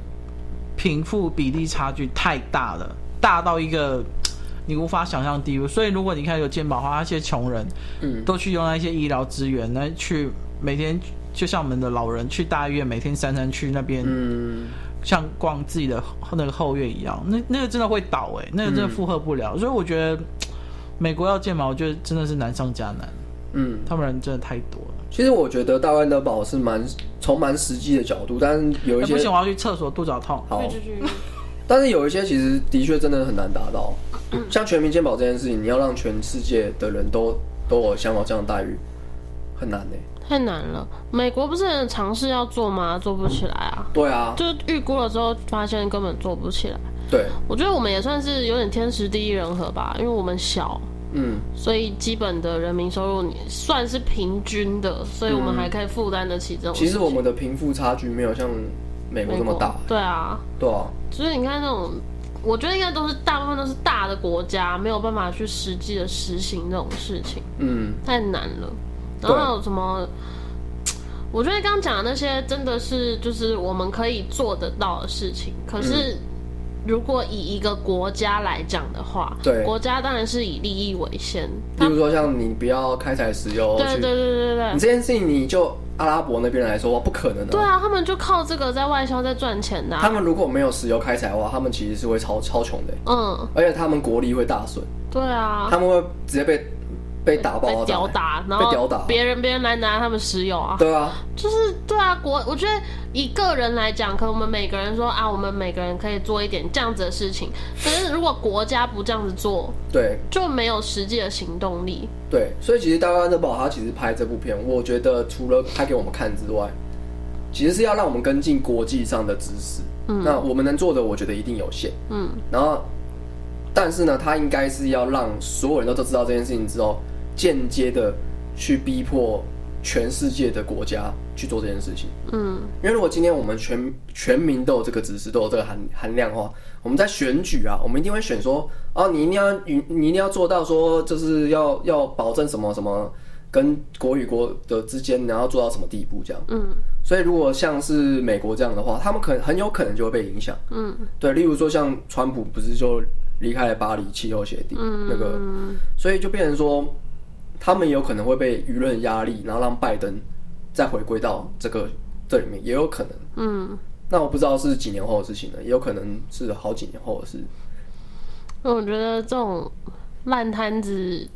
贫富比例差距太大了，大到一个 你无法想象地步。所以如果你看有健保的话，那些穷人，嗯，都去用那些医疗资源，那去每天就像我们的老人去大医院，每天三餐去那边，嗯，像逛自己的那个后院一样，那那个真的会倒哎、欸，那个真的负荷不了。嗯、所以我觉得美国要建嘛，我觉得真的是难上加难。嗯，他们人真的太多了。其实我觉得大安德堡是蛮从蛮实际的角度，但是有一些、欸、不行，我要去厕所，肚子好痛。好，但是有一些其实的确真的很难达到，像全民健保这件事情，你要让全世界的人都都有像我这样的待遇，很难呢、欸。太难了。美国不是很尝试要做吗？做不起来啊。对啊，就预估了之后，发现根本做不起来。对，我觉得我们也算是有点天时地利人和吧，因为我们小。嗯，所以基本的人民收入你算是平均的，所以我们还可以负担得起这种。其实我们的贫富差距没有像美国这么大。对啊，对啊。所以你看那种，我觉得应该都是大部分都是大的国家没有办法去实际的实行这种事情。嗯，太难了。然后有什么？我觉得刚刚讲的那些真的是就是我们可以做得到的事情，可是。如果以一个国家来讲的话，对，国家当然是以利益为先。比如说，像你不要开采石油，对对对对对，你这件事情，你就阿拉伯那边来说，不可能的。对啊，他们就靠这个在外销在赚钱的。他们如果没有石油开采的话，他们其实是会超超穷的。嗯，而且他们国力会大损。对啊，他们会直接被。被打爆，被吊打，然后别人别人来拿他们石油啊。对啊，就是对啊，国我觉得以个人来讲，可能我们每个人说啊，我们每个人可以做一点这样子的事情。可是如果国家不这样子做，对，就没有实际的行动力。对，所以其实大安德堡他其实拍这部片，我觉得除了拍给我们看之外，其实是要让我们跟进国际上的知识。嗯，那我们能做的，我觉得一定有限。嗯，然后，但是呢，他应该是要让所有人都都知道这件事情之后。间接的去逼迫全世界的国家去做这件事情。嗯，因为如果今天我们全全民都有这个知识，都有这个含含量的话，我们在选举啊，我们一定会选说，哦，你一定要你你一定要做到说，就是要要保证什么什么跟国与国的之间，然后做到什么地步这样。嗯，所以如果像是美国这样的话，他们可能很有可能就会被影响。嗯，对，例如说像川普不是就离开了巴黎气候协定，嗯，那个，所以就变成说。他们有可能会被舆论压力，然后让拜登再回归到这个这里面，也有可能。嗯，那我不知道是几年后的事情了，也有可能是好几年后的事。我觉得这种烂摊子，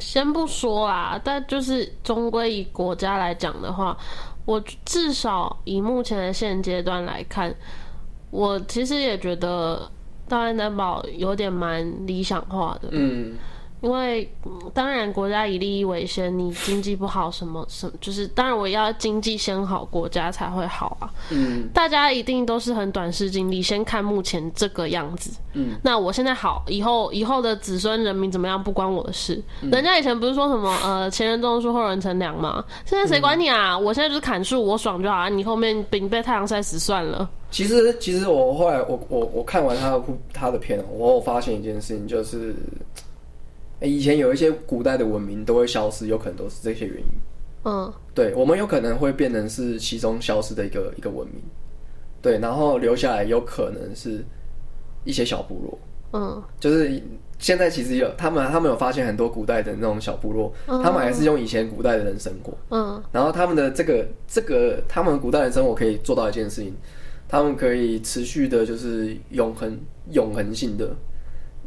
先不说啊，但就是终归以国家来讲的话，我至少以目前的现阶段来看，我其实也觉得大安担保有点蛮理想化的。嗯。因为、嗯、当然国家以利益为先，你经济不好什么什么，就是当然我要经济先好，国家才会好啊。嗯，大家一定都是很短视经历，先看目前这个样子。嗯，那我现在好，以后以后的子孙人民怎么样不关我的事。嗯、人家以前不是说什么呃前人种树后人乘凉吗？现在谁管你啊？嗯、我现在就是砍树，我爽就好啊。你后面被被太阳晒死算了。其实其实我后来我我我看完他的他的片，我有发现一件事情就是。以前有一些古代的文明都会消失，有可能都是这些原因。嗯，对，我们有可能会变成是其中消失的一个一个文明。对，然后留下来有可能是一些小部落。嗯，就是现在其实有他们，他们有发现很多古代的那种小部落，嗯、他们还是用以前古代的人生活。嗯，然后他们的这个这个他们古代人生活可以做到一件事情，他们可以持续的，就是永恒永恒性的。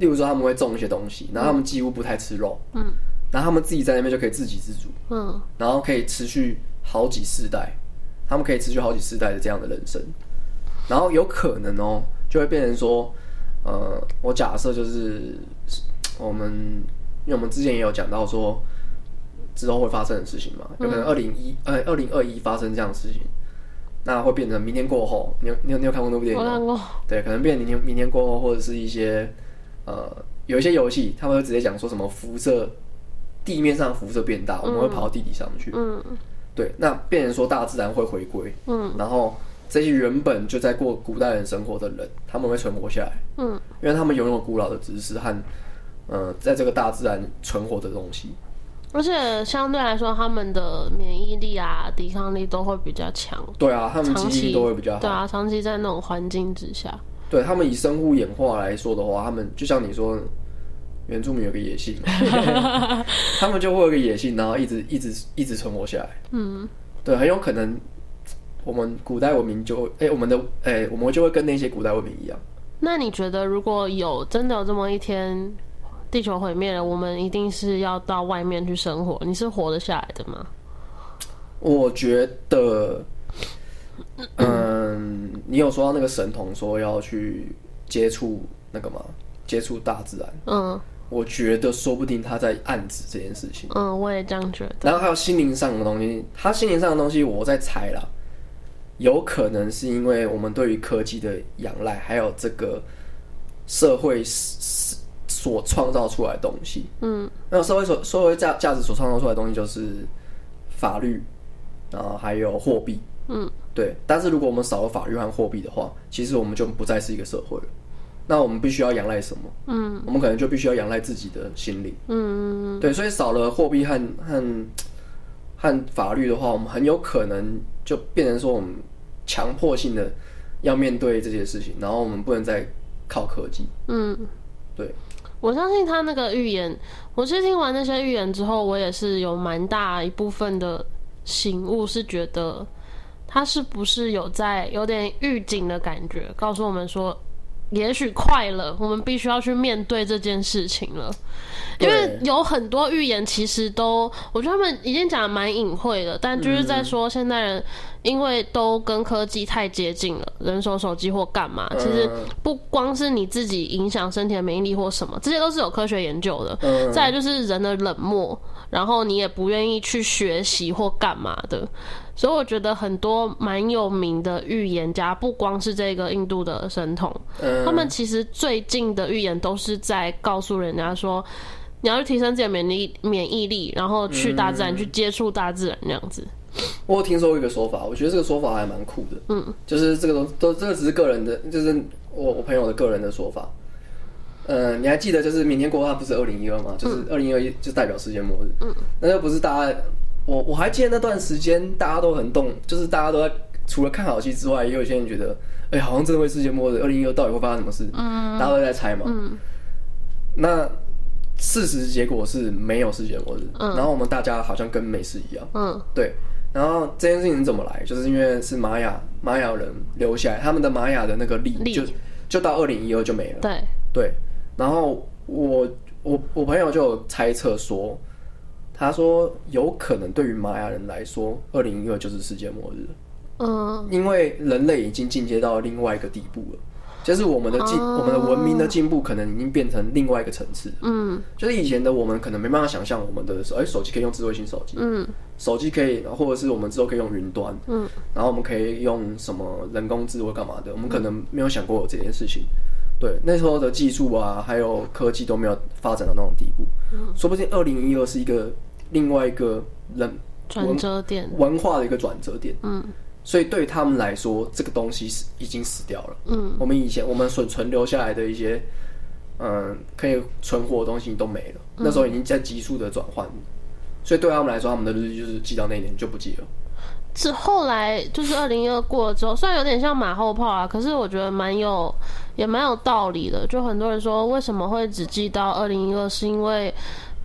例如说，他们会种一些东西，然后他们几乎不太吃肉，嗯，然后他们自己在那边就可以自给自足，嗯，然后可以持续好几世代，他们可以持续好几世代的这样的人生，然后有可能哦，就会变成说，呃，我假设就是我们，因为我们之前也有讲到说之后会发生的事情嘛，有可能二零一呃二零二一发生这样的事情，那会变成明天过后，你有你有你有看过那部电影吗？对，可能变明天明天过后，或者是一些。呃，有一些游戏，他们会直接讲说什么辐射，地面上辐射变大，我们会跑到地底上去。嗯，对，那变成说大自然会回归。嗯，然后这些原本就在过古代人生活的人，他们会存活下来。嗯，因为他们拥有古老的知识和，呃，在这个大自然存活的东西。而且相对来说，他们的免疫力啊、抵抗力都会比较强。对啊，他们记忆力都会比较好。对啊，长期在那种环境之下。对他们以生物演化来说的话，他们就像你说，原住民有个野性，他们就会有个野性，然后一直一直一直存活下来。嗯，对，很有可能我们古代文明就哎、欸，我们的哎、欸，我们就会跟那些古代文明一样。那你觉得，如果有真的有这么一天，地球毁灭了，我们一定是要到外面去生活？你是活得下来的吗？我觉得，嗯，你有说到那个神童说要去接触那个吗？接触大自然。嗯，我觉得说不定他在暗指这件事情。嗯，我也这样觉得。然后还有心灵上的东西，他心灵上的东西，我在猜啦，有可能是因为我们对于科技的仰赖，还有这个社会所创造出来的东西。嗯，那社会所社会价价值所创造出来的东西就是法律。然后还有货币，嗯，对。但是如果我们少了法律和货币的话，其实我们就不再是一个社会了。那我们必须要仰赖什么？嗯，我们可能就必须要仰赖自己的心理。嗯，对。所以少了货币和和和法律的话，我们很有可能就变成说，我们强迫性的要面对这些事情，然后我们不能再靠科技。嗯，对。我相信他那个预言，我是听完那些预言之后，我也是有蛮大一部分的。醒悟是觉得他是不是有在有点预警的感觉，告诉我们说，也许快了，我们必须要去面对这件事情了。因为有很多预言其实都，我觉得他们已经讲的蛮隐晦的，但就是在说现代人因为都跟科技太接近了，人手手机或干嘛，其实不光是你自己影响身体的免疫力或什么，这些都是有科学研究的。再来就是人的冷漠。然后你也不愿意去学习或干嘛的，所以我觉得很多蛮有名的预言家，不光是这个印度的神童，嗯、他们其实最近的预言都是在告诉人家说，你要去提升自己的免疫免疫力，然后去大自然、嗯、去接触大自然这样子。我有听说过一个说法，我觉得这个说法还蛮酷的，嗯，就是这个都都这个只是个人的，就是我我朋友的个人的说法。呃，你还记得就是明天过后不是二零一二吗？就是二零一二就代表世界末日。嗯，那又不是大家，我我还记得那段时间大家都很动，就是大家都在除了看好戏之外，也有些人觉得，哎、欸，好像真的会世界末日。二零一二到底会发生什么事？嗯，大家都在猜嘛。嗯，那事实结果是没有世界末日。嗯，然后我们大家好像跟没事一样。嗯，对。然后这件事情怎么来？就是因为是玛雅玛雅人留下来，他们的玛雅的那个历就就到二零一二就没了。对对。然后我我我朋友就有猜测说，他说有可能对于玛雅人来说，二零一二就是世界末日。嗯，因为人类已经进阶到另外一个地步了，就是我们的进、嗯、我们的文明的进步可能已经变成另外一个层次。嗯，就是以前的我们可能没办法想象，我们的手哎手机可以用智慧型手机，嗯，手机可以，或者是我们之后可以用云端，嗯，然后我们可以用什么人工智慧干嘛的，我们可能没有想过有这件事情。对，那时候的技术啊，还有科技都没有发展到那种地步，嗯、说不定二零一二是一个另外一个人转折点，文化的一个转折点。嗯，所以对他们来说，这个东西是已经死掉了。嗯，我们以前我们所存留下来的一些，嗯，可以存活的东西都没了。嗯、那时候已经在急速的转换，所以对他们来说，他们的日记就是记到那一年就不记了。是后来就是二零一二过了之后，虽然有点像马后炮啊，可是我觉得蛮有也蛮有道理的。就很多人说为什么会只记到二零一二，是因为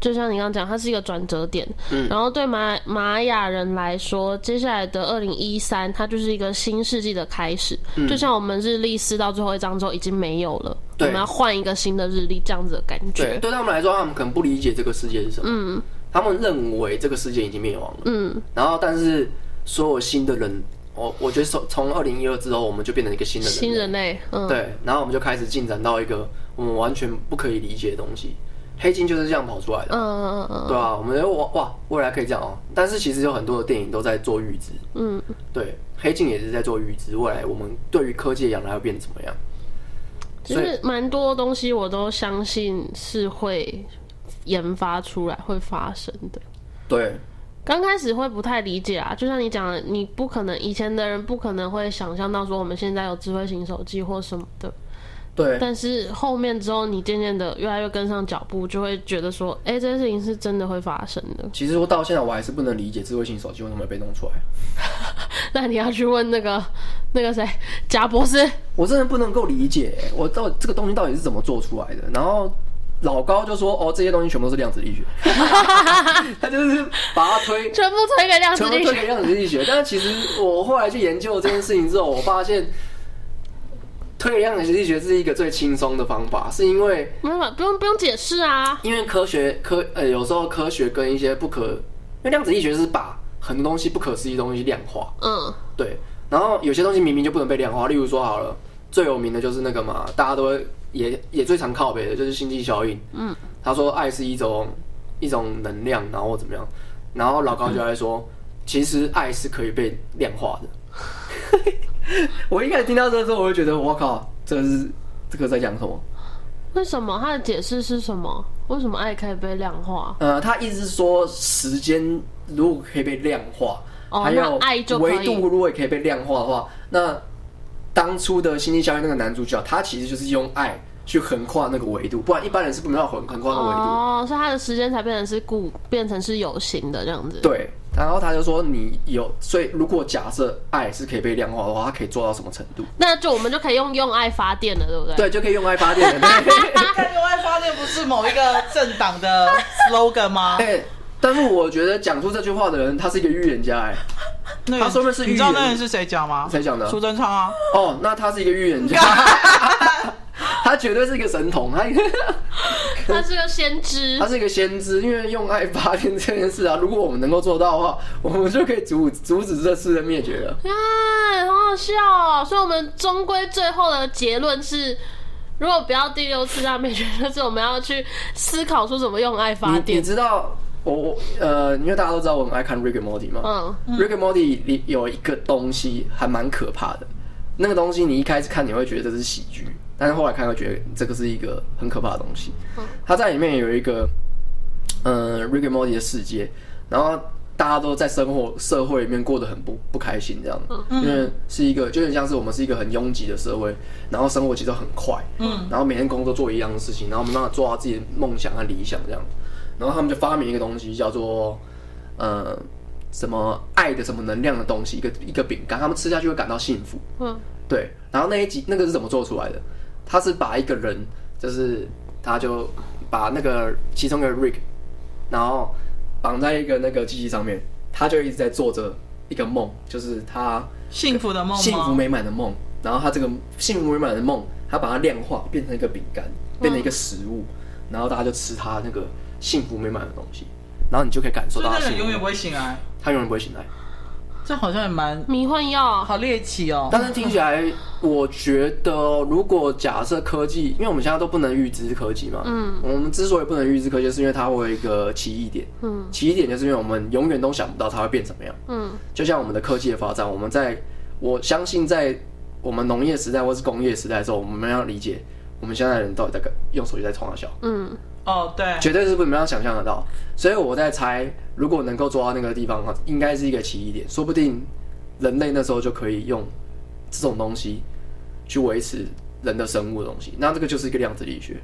就像你刚刚讲，它是一个转折点。嗯。然后对玛玛雅人来说，接下来的二零一三，它就是一个新世纪的开始。嗯。就像我们日历撕到最后一张之后已经没有了，对我们要换一个新的日历，这样子的感觉。对，对他们来说，他们可能不理解这个世界是什么。嗯。他们认为这个世界已经灭亡了。嗯。然后，但是。所有新的人，我我觉得从从二零一二之后，我们就变成一个新的人，新人类，嗯，对，然后我们就开始进展到一个我们完全不可以理解的东西。黑镜就是这样跑出来的，嗯嗯嗯，对啊，我们哇哇，未来可以这样哦。但是其实有很多的电影都在做预知，嗯，对，黑镜也是在做预知，未来我们对于科技的仰赖会变怎么样？其实蛮多东西我都相信是会研发出来、会发生的，对。刚开始会不太理解啊，就像你讲的，你不可能以前的人不可能会想象到说我们现在有智慧型手机或什么的，对。但是后面之后，你渐渐的越来越跟上脚步，就会觉得说，哎、欸，这件事情是真的会发生的。其实我到现在我还是不能理解智慧型手机为什么被弄出来。那你要去问那个 那个谁，贾博士，我真的不能够理解，我到这个东西到底是怎么做出来的，然后。老高就说：“哦，这些东西全部都是量子力学。”他就是把它推全部推给量子力学，全部推给量子力学。但是其实我后来去研究这件事情之后，我发现推给量子力学是一个最轻松的方法，是因为没有不用不用解释啊。因为科学科呃有时候科学跟一些不可，因为量子力学是把很多东西不可思议的东西量化。嗯，对。然后有些东西明明就不能被量化，例如说好了，最有名的就是那个嘛，大家都会。也也最常靠北的就是星际效应。嗯，他说爱是一种一种能量，然后怎么样？然后老高就在说，嗯、其实爱是可以被量化的。我一开始听到这个时候，我就觉得我靠，这是这个在讲什么？为什么他的解释是什么？为什么爱可以被量化？呃，他意思是说，时间如果可以被量化，哦、还有爱就维度如果也可以被量化的话，那。当初的星际效应那个男主角，他其实就是用爱去横跨那个维度，不然一般人是不能横横跨那个维度。哦，所以他的时间才变成是固，变成是有形的这样子。对，然后他就说你有，所以如果假设爱是可以被量化的话，它可以做到什么程度？那就我们就可以用用爱发电了，对不对？对，就可以用爱发电了。用爱发电不是某一个政党的 slogan 吗？对，但是我觉得讲出这句话的人，他是一个预言家，哎。那他说的是预言，你知道那人是谁讲吗？谁讲的？苏贞昌啊。哦，那他是一个预言家，他绝对是一个神童，他 他是个先知，他是一个先知，因为用爱发电这件事啊，如果我们能够做到的话，我们就可以阻阻止这次的灭绝了。啊，好好笑哦！所以，我们终归最后的结论是，如果不要第六次大灭绝，就是我们要去思考出怎么用爱发电。你，你知道？我我呃，因为大家都知道我很爱看 Rick and Morty 嘛，嗯，Rick and Morty 里有一个东西还蛮可怕的，那个东西你一开始看你会觉得这是喜剧，但是后来看会觉得这个是一个很可怕的东西。他在里面有一个嗯、呃、Rick and Morty 的世界，然后大家都在生活社会里面过得很不不开心这样，因为是一个就很像是我们是一个很拥挤的社会，然后生活节奏很快，嗯，然后每天工作做一样的事情，然后没办法做到自己的梦想和理想这样。然后他们就发明一个东西，叫做呃什么爱的什么能量的东西，一个一个饼干，他们吃下去会感到幸福。嗯，对。然后那一集那个是怎么做出来的？他是把一个人，就是他就把那个其中一个 Rick，然后绑在一个那个机器上面，他就一直在做着一个梦，就是他幸福的梦，幸福美满的梦。然后他这个幸福美满的梦，他把它量化，变成一个饼干，变成一个食物，然后大家就吃他那个。幸福美满的东西，然后你就可以感受到。他永远不会醒来。他永远不会醒来。这好像也蛮迷幻药，好猎奇哦。但是听起来，我觉得如果假设科技，因为我们现在都不能预知科技嘛，嗯，我们之所以不能预知科技，是因为它会有一个奇异点，嗯，奇异点就是因为我们永远都想不到它会变怎么样，嗯，就像我们的科技的发展，我们在我相信在我们农业时代或是工业时代的时候，我们要理解我们现在的人到底在用手机在冲三小，嗯。哦，对，绝对是不怎么样想象得到，所以我在猜，如果能够做到那个地方的话，应该是一个奇异点，说不定人类那时候就可以用这种东西去维持人的生物的东西，那这个就是一个量子力学。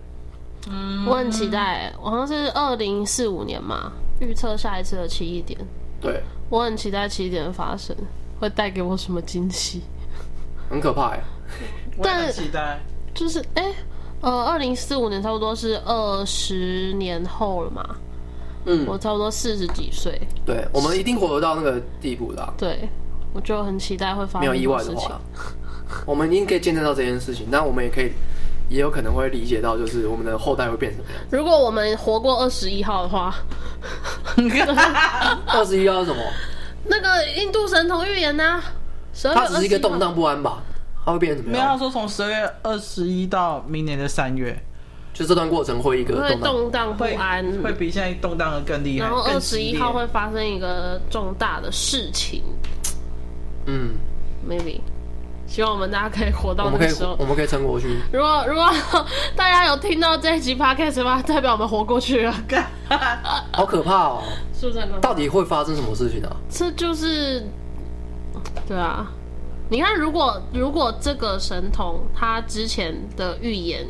嗯，我很期待，好像是二零四五年嘛，预测下一次的奇异点。对，我很期待奇异点的发生，会带给我什么惊喜？很可怕呀，但期待就是哎。欸呃，二零四五年差不多是二十年后了嘛？嗯，我差不多四十几岁。对，我们一定活得到那个地步的啊。对，我就很期待会发生。没有意外的话，我们一定可以见证到这件事情。但我们也可以，也有可能会理解到，就是我们的后代会变成什么样。如果我们活过二十一号的话，二十一号是什么？那个印度神童预言呢？它只是一个动荡不安吧。它会变成怎么样？没有说从十二月二十一到明年的三月，就这段过程会一个动荡不安，会比现在动荡的更厉害。然后二十一号会发生一个重大的事情，嗯，maybe，希望我们大家可以活到那个时候，我们可以撑过去。如果如果 大家有听到这一集 podcast 吗？代表我们活过去了，好可怕哦！是不是？到底会发生什么事情啊？这就是，对啊。你看，如果如果这个神童他之前的预言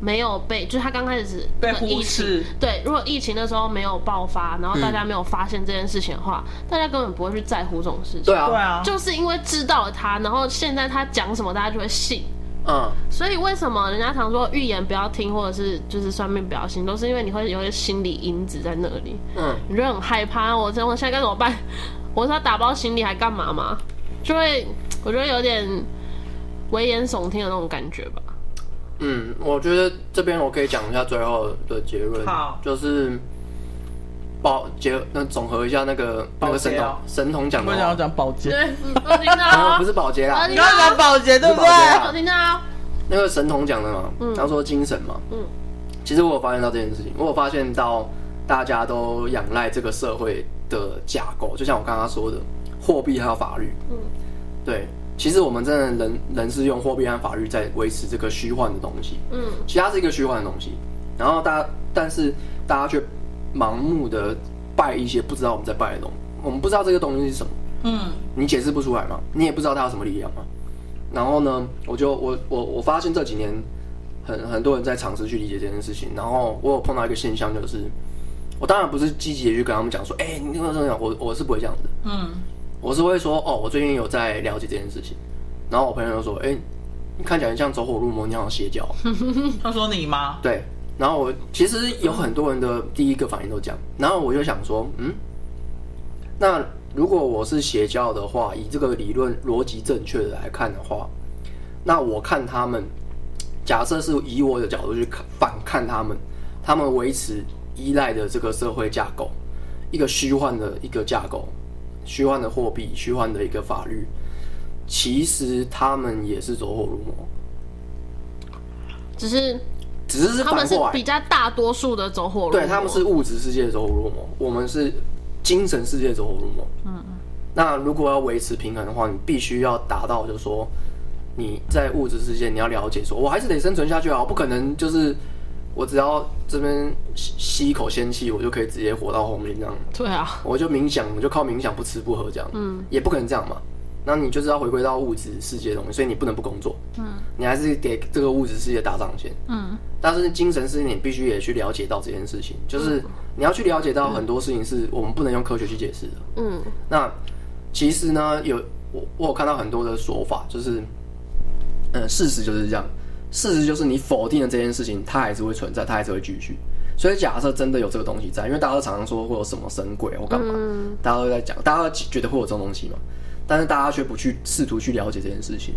没有被，就是他刚开始被忽视，对，如果疫情的时候没有爆发，然后大家没有发现这件事情的话，嗯、大家根本不会去在乎这种事情。对啊，对啊，就是因为知道了他，然后现在他讲什么，大家就会信。嗯，所以为什么人家常说预言不要听，或者是就是算命不要信，都是因为你会有些心理因子在那里。嗯，你觉得很害怕，我这我现在该怎么办？我是要打包行李还干嘛吗？就会我觉得有点危言耸听的那种感觉吧。嗯，我觉得这边我可以讲一下最后的结论，好，就是保结那总合一下那个那个神童神童讲的，我想要讲保洁，对，我听到，不是保洁啦，你要讲保洁对不对？我听到，那个神童讲的嘛，他说精神嘛，嗯，其实我有发现到这件事情，我有发现到大家都仰赖这个社会的架构，就像我刚刚说的，货币还有法律，嗯，对。其实我们真的人人是用货币和法律在维持这个虚幻的东西，嗯，其他是一个虚幻的东西，然后大家但是大家却盲目的拜一些不知道我们在拜的东西，我们不知道这个东西是什么，嗯，你解释不出来嘛，你也不知道它有什么力量嘛，然后呢，我就我我我发现这几年很很多人在尝试去理解这件事情，然后我有碰到一个现象，就是我当然不是积极的去跟他们讲说，哎、欸，你听我这样讲，我我是不会这样的，嗯。我是会说哦，我最近有在了解这件事情，然后我朋友就说，哎、欸，你看起来像走火入魔，你好像邪教。他说你吗？对，然后我其实有很多人的第一个反应都这样，然后我就想说，嗯，那如果我是邪教的话，以这个理论逻辑正确的来看的话，那我看他们，假设是以我的角度去看反看他们，他们维持依赖的这个社会架构，一个虚幻的一个架构。虚幻的货币，虚幻的一个法律，其实他们也是走火入魔，只是只是是他们是比较大多数的走火入魔，对，他们是物质世界走火入魔，我们是精神世界走火入魔。嗯，那如果要维持平衡的话，你必须要达到，就是说你在物质世界你要了解说，说我还是得生存下去啊，我不可能就是。我只要这边吸吸一口仙气，我就可以直接活到后面这样。对啊，我就冥想，我就靠冥想不吃不喝这样。嗯，也不可能这样嘛。那你就是要回归到物质世界的东西，所以你不能不工作。嗯，你还是给这个物质世界打上线。嗯，但是精神世界你必须也去了解到这件事情，就是你要去了解到很多事情是我们不能用科学去解释的。嗯，那其实呢，有我我有看到很多的说法，就是嗯，事实就是这样。事实就是，你否定了这件事情，它还是会存在，它还是会继续。所以假设真的有这个东西在，因为大家都常常说会有什么神鬼或干嘛，嗯、大家都在讲，大家都觉得会有这种东西嘛。但是大家却不去试图去了解这件事情，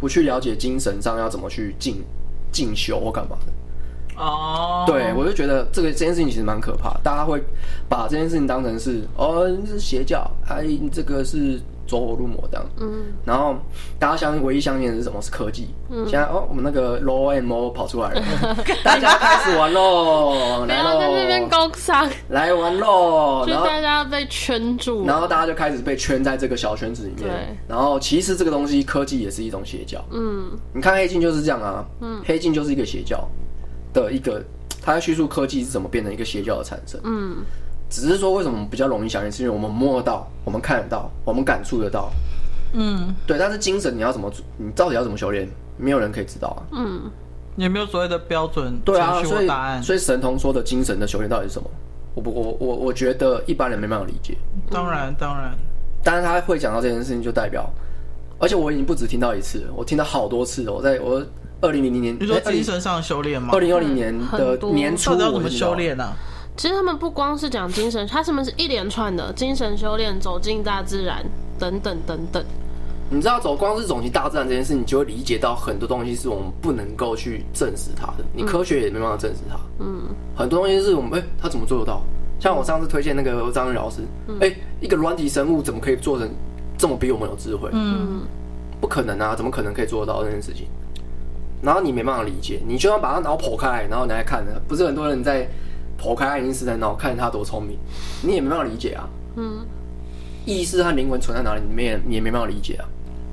不去了解精神上要怎么去进进修或干嘛的。哦，对，我就觉得这个这件事情其实蛮可怕，大家会把这件事情当成是哦，是邪教，哎，这个是。走火入魔这样，嗯，然后大家相信唯一相信的是什么？是科技。嗯，现在哦，我们那个 Law and Mo 跑出来了，大家开始玩喽，来喽，在那边工商，来玩喽，然后大家被圈住，然后大家就开始被圈在这个小圈子里面。对，然后其实这个东西科技也是一种邪教。嗯，你看黑镜就是这样啊，嗯，黑镜就是一个邪教的一个，他在叙述科技是怎么变成一个邪教的产生。嗯。只是说，为什么比较容易相信？是因为我们摸得到，我们看得到，我们感触得到。嗯，对。但是精神，你要怎么，你到底要怎么修炼？没有人可以知道啊。嗯，也没有所谓的标准。对啊，所以所以神童说的精神的修炼到底是什么？我不，我我我觉得一般人没办法理解。当然，当然。但是他会讲到这件事情，就代表，而且我已经不止听到一次，我听到好多次了。我在我二零零零年，你说精神上的修炼吗？二零二零年的年初，我要怎么修炼呢？其实他们不光是讲精神，他们是一连串的精神修炼、走进大自然等等等等。你知道，走光是走进大自然这件事，你就会理解到很多东西是我们不能够去证实它的，你科学也没办法证实它。嗯，很多东西是我们哎、欸，他怎么做得到？像我上次推荐那个张宇老师，哎、欸，一个软体生物怎么可以做成这么比我们有智慧？嗯，不可能啊，怎么可能可以做得到这件事情？然后你没办法理解，你就要把它脑剖开来，然后你来看呢，不是很多人在。剖开爱因斯坦，然后看他多聪明，你也没办法理解啊。嗯，意识和灵魂存在哪里，你也你也没办法理解啊。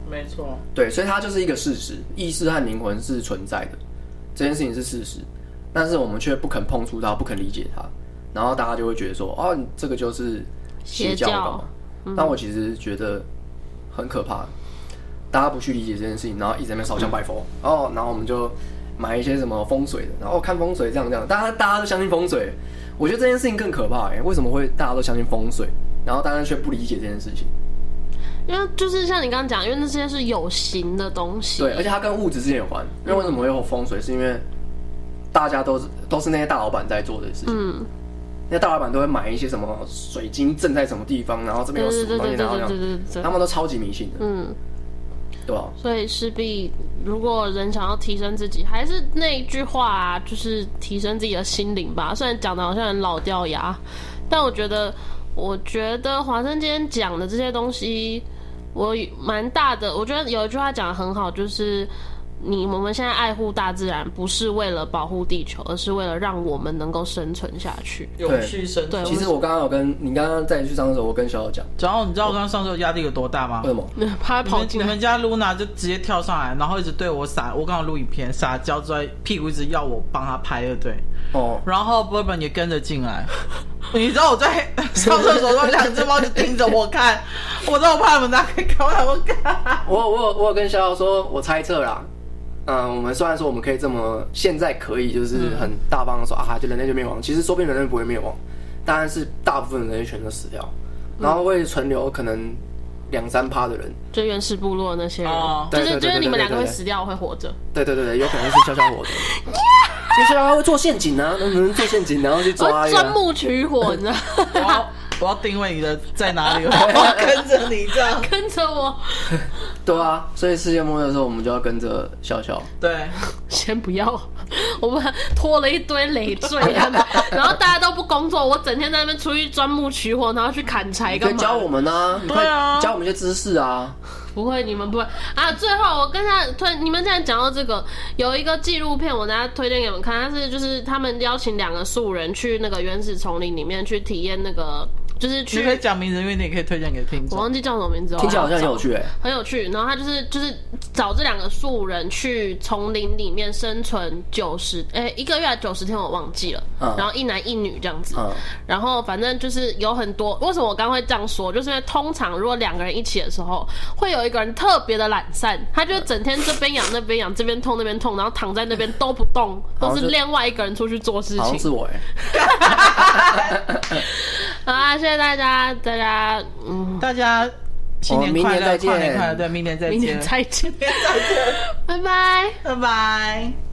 没错，对，所以它就是一个事实，意识和灵魂是存在的，这件事情是事实，但是我们却不肯碰触它，不肯理解它，然后大家就会觉得说，哦，这个就是邪教嘛。嗯、但我其实觉得很可怕，大家不去理解这件事情，然后一直在那边烧香拜佛，嗯、哦，然后我们就。买一些什么风水的，然后看风水这样这样，大家大家都相信风水，我觉得这件事情更可怕哎、欸，为什么会大家都相信风水，然后大家却不理解这件事情？因因为就是像你刚刚讲，因为那些是有形的东西，对，而且它跟物质之间有关。因为为什么会有风水？是因为大家都是都是那些大老板在做的事情。嗯，那些大老板都会买一些什么水晶镇在什么地方，然后这边有什么东西，然后这样，他们都超级迷信的。嗯。对，所以势必，如果人想要提升自己，还是那一句话啊，就是提升自己的心灵吧。虽然讲的好像很老掉牙，但我觉得，我觉得华生今天讲的这些东西，我蛮大的。我觉得有一句话讲的很好，就是。你我们现在爱护大自然，不是为了保护地球，而是为了让我们能够生存下去，永续生存。对，其实我刚刚有跟你刚刚在去上厕所，我跟小友讲，然后你知道我刚刚上厕所压力有多大吗？为什么？怕跑进来。你们家露娜就直接跳上来，然后一直对我撒，我刚刚录影片撒娇，在屁股一直要我帮他拍的，对。哦。然后 Bourbon 也跟着进来，你知道我在 上厕所的时候，两只猫就盯着我看，我知道我怕他们哪可以看他们看。我我我有跟小友说，我猜测啦。嗯，我们虽然说我们可以这么现在可以就是很大方的说、嗯、啊，就人类就灭亡，其实说不定人类不会灭亡，当然是大部分人类全都死掉，嗯、然后会存留可能两三趴的人，就原始部落那些人，哦、就是就是你们两个会死掉，会活着，对对对对，有可能是悄悄活着，接下来他会做陷阱啊，能不能做陷阱，然后去抓钻木取火，你知道吗？我要定位你的在哪里，我要 跟着你这样，跟着我。对啊，所以世界末日的时候，我们就要跟着笑笑。对，先不要，我们拖了一堆累赘啊，然后大家都不工作，我整天在那边出去钻木取火，然后去砍柴，可以教我们呢？对啊，教我们一些知识啊。不会，你们不会啊。最后，我跟他推，你们现在讲到这个，有一个纪录片，我等下推荐给你们看，它是就是他们邀请两个素人去那个原始丛林里面去体验那个。就是去，你可以讲名字，因为你也可以推荐给听众。我忘记叫什么名字了，听起来好像很有趣哎，很有趣。然后他就是就是找这两个素人去丛林里面生存九十哎一个月九十天，我忘记了。嗯。然后一男一女这样子。嗯。然后反正就是有很多，为什么我刚刚会这样说？就是因为通常如果两个人一起的时候，会有一个人特别的懒散，他就整天这边痒那边痒，这边痛那边痛，然后躺在那边都不动，都是另外一个人出去做事情。好像是我哎。好啊，谢谢大家。大家，嗯，大家新年快乐，跨年快乐，对，明年再见，明年再见，明年再见，拜拜，拜拜。